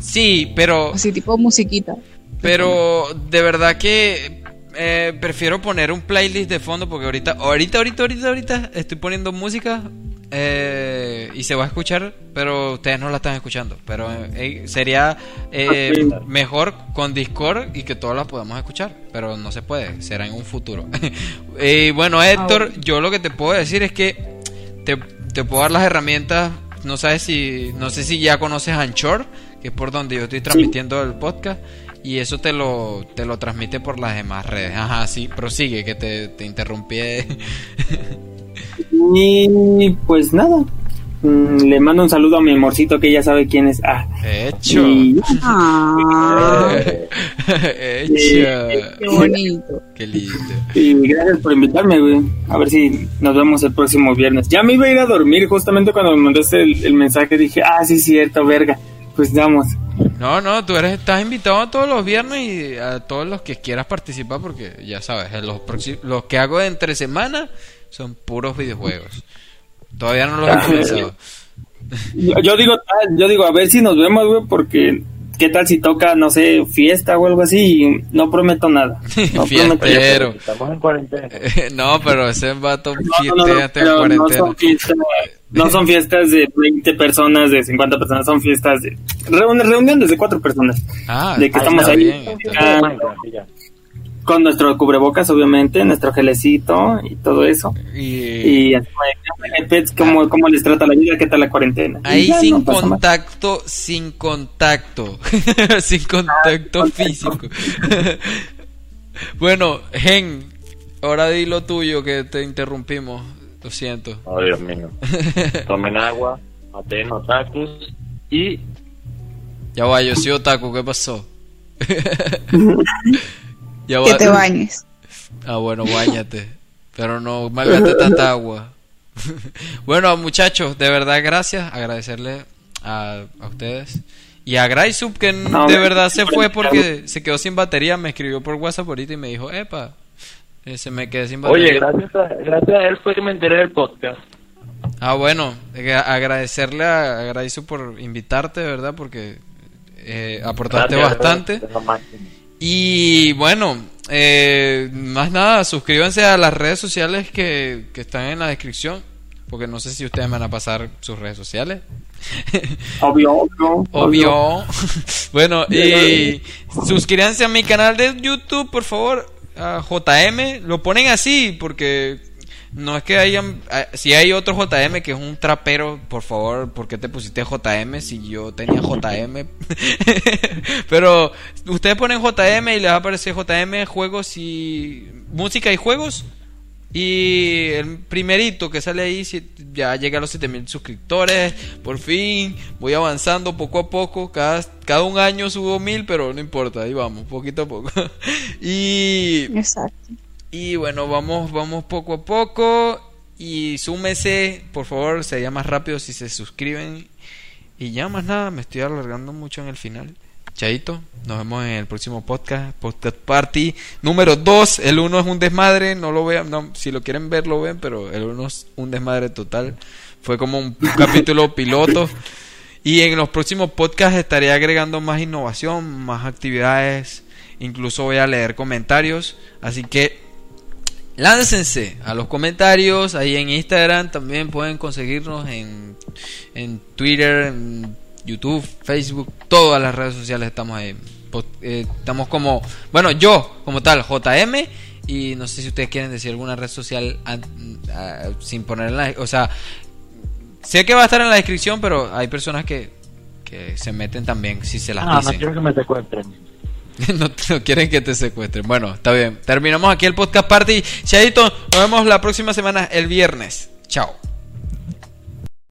Sí, pero así tipo musiquita. Pero de verdad que eh, prefiero poner un playlist de fondo porque ahorita, ahorita, ahorita, ahorita, ahorita estoy poniendo música eh, y se va a escuchar, pero ustedes no la están escuchando. Pero eh, sería eh, mejor con Discord y que todos la podamos escuchar, pero no se puede, será en un futuro. [LAUGHS] y bueno, Héctor, yo lo que te puedo decir es que te, te puedo dar las herramientas. No sabes si, no sé si ya conoces Anchor, que es por donde yo estoy transmitiendo el podcast. Y eso te lo, te lo transmite por las demás redes. Ajá, sí, prosigue, que te, te interrumpí. [LAUGHS] Y pues nada, mm, le mando un saludo a mi amorcito que ya sabe quién es. Ah, Hecho. y Ah, [LAUGHS] Echa. Qué bonito. Qué lindo. Y gracias por invitarme, güey. A ver si nos vemos el próximo viernes. Ya me iba a ir a dormir justamente cuando me mandaste el, el mensaje. Dije, ah, sí, cierto, verga. Pues vamos. No, no, tú eres, estás invitado a todos los viernes y a todos los que quieras participar porque ya sabes, los, los que hago entre semana son puros videojuegos. Todavía no los he comenzado. Yo, yo digo, ah, yo digo, a ver si nos vemos, güey, porque qué tal si toca, no sé, fiesta o algo así. Y no prometo nada. [LAUGHS] No prometo Fiestero. Estamos en cuarentena. [LAUGHS] no, pero ese vato No, no, no, en pero no cuarentena. son, fiestas, no [LAUGHS] son fiestas de 20 personas, de 50 personas, son fiestas de reun- reuniones de 4 personas. Ah, de que está estamos ahí bien, con nuestro cubrebocas, obviamente, nuestro gelecito y todo eso. Y, Y así, eh, pets, ¿cómo, ¿cómo les trata la vida? ¿Qué tal la cuarentena? Ahí ya, sin no contacto, sin contacto, [LAUGHS] sin contacto físico. [LAUGHS] bueno, Gen, ahora di lo tuyo que te interrumpimos. Lo siento. Oh, Dios mío. [LAUGHS] Tomen agua, maten otakus y Ya va, yo soy otaku, ¿qué pasó? Ya va. Que te bañes. [LAUGHS] Ah, bueno, bañate. Pero no malgate tanta agua. [LAUGHS] bueno, muchachos, de verdad, gracias. Agradecerle a, a ustedes. Y a Graysub, que No, de verdad se fue porque se quedó sin batería. Me escribió por WhatsApp ahorita y me dijo, epa, eh, se me quedé sin batería. Oye, gracias a, gracias a él fue que me enteré del podcast. Ah, bueno, eh, agradecerle a, a Graysub por invitarte, de verdad, porque eh, aportaste Gracias, bastante. máximo. Y bueno, eh, más nada, suscríbanse a las redes sociales que, que están en la descripción. Porque no sé si ustedes van a pasar sus redes sociales. [LAUGHS] Obvio, obvio. Obvio. [LAUGHS] bueno, y suscríbanse a mi canal de YouTube, por favor. A JM. Lo ponen así porque no es que hayan. ah, Si hay otro JM que es un trapero, por favor, ¿por qué te pusiste JM si yo tenía JM? [LAUGHS] Pero ustedes ponen JM y les va a aparecer JM juegos y. música y juegos. Y el primerito que sale ahí ya llega a los 7000 suscriptores. Por fin, voy avanzando poco a poco. Cada, cada un año subo mil, pero no importa, ahí vamos, poquito a poco. [LAUGHS] y, Exacto. Y bueno, vamos, vamos poco a poco. Y súmese, por favor, sería más rápido si se suscriben. Y ya más nada, me estoy alargando mucho en el final. Chaito, nos vemos en el próximo podcast, Podcast Party número 2. El 1 es un desmadre, no lo vean, no, si lo quieren ver lo ven, pero el 1 es un desmadre total. Fue como un [LAUGHS] capítulo piloto. Y en los próximos podcasts estaré agregando más innovación, más actividades, incluso voy a leer comentarios. Así que láncense a los comentarios, ahí en Instagram también pueden conseguirnos en, en Twitter, en YouTube, Facebook, todas las redes sociales estamos ahí. Po- eh, estamos como, bueno, yo como tal, JM, y no sé si ustedes quieren decir alguna red social sin ponerla, o sea, sé que va a estar en la descripción, pero hay personas que, que se meten también si se las Ah, no dicen. quiero que me secuestren. [LAUGHS] no, quieren que te secuestren. Bueno, está bien. Terminamos aquí el podcast party. Chaito, nos vemos la próxima semana, el viernes. Chao.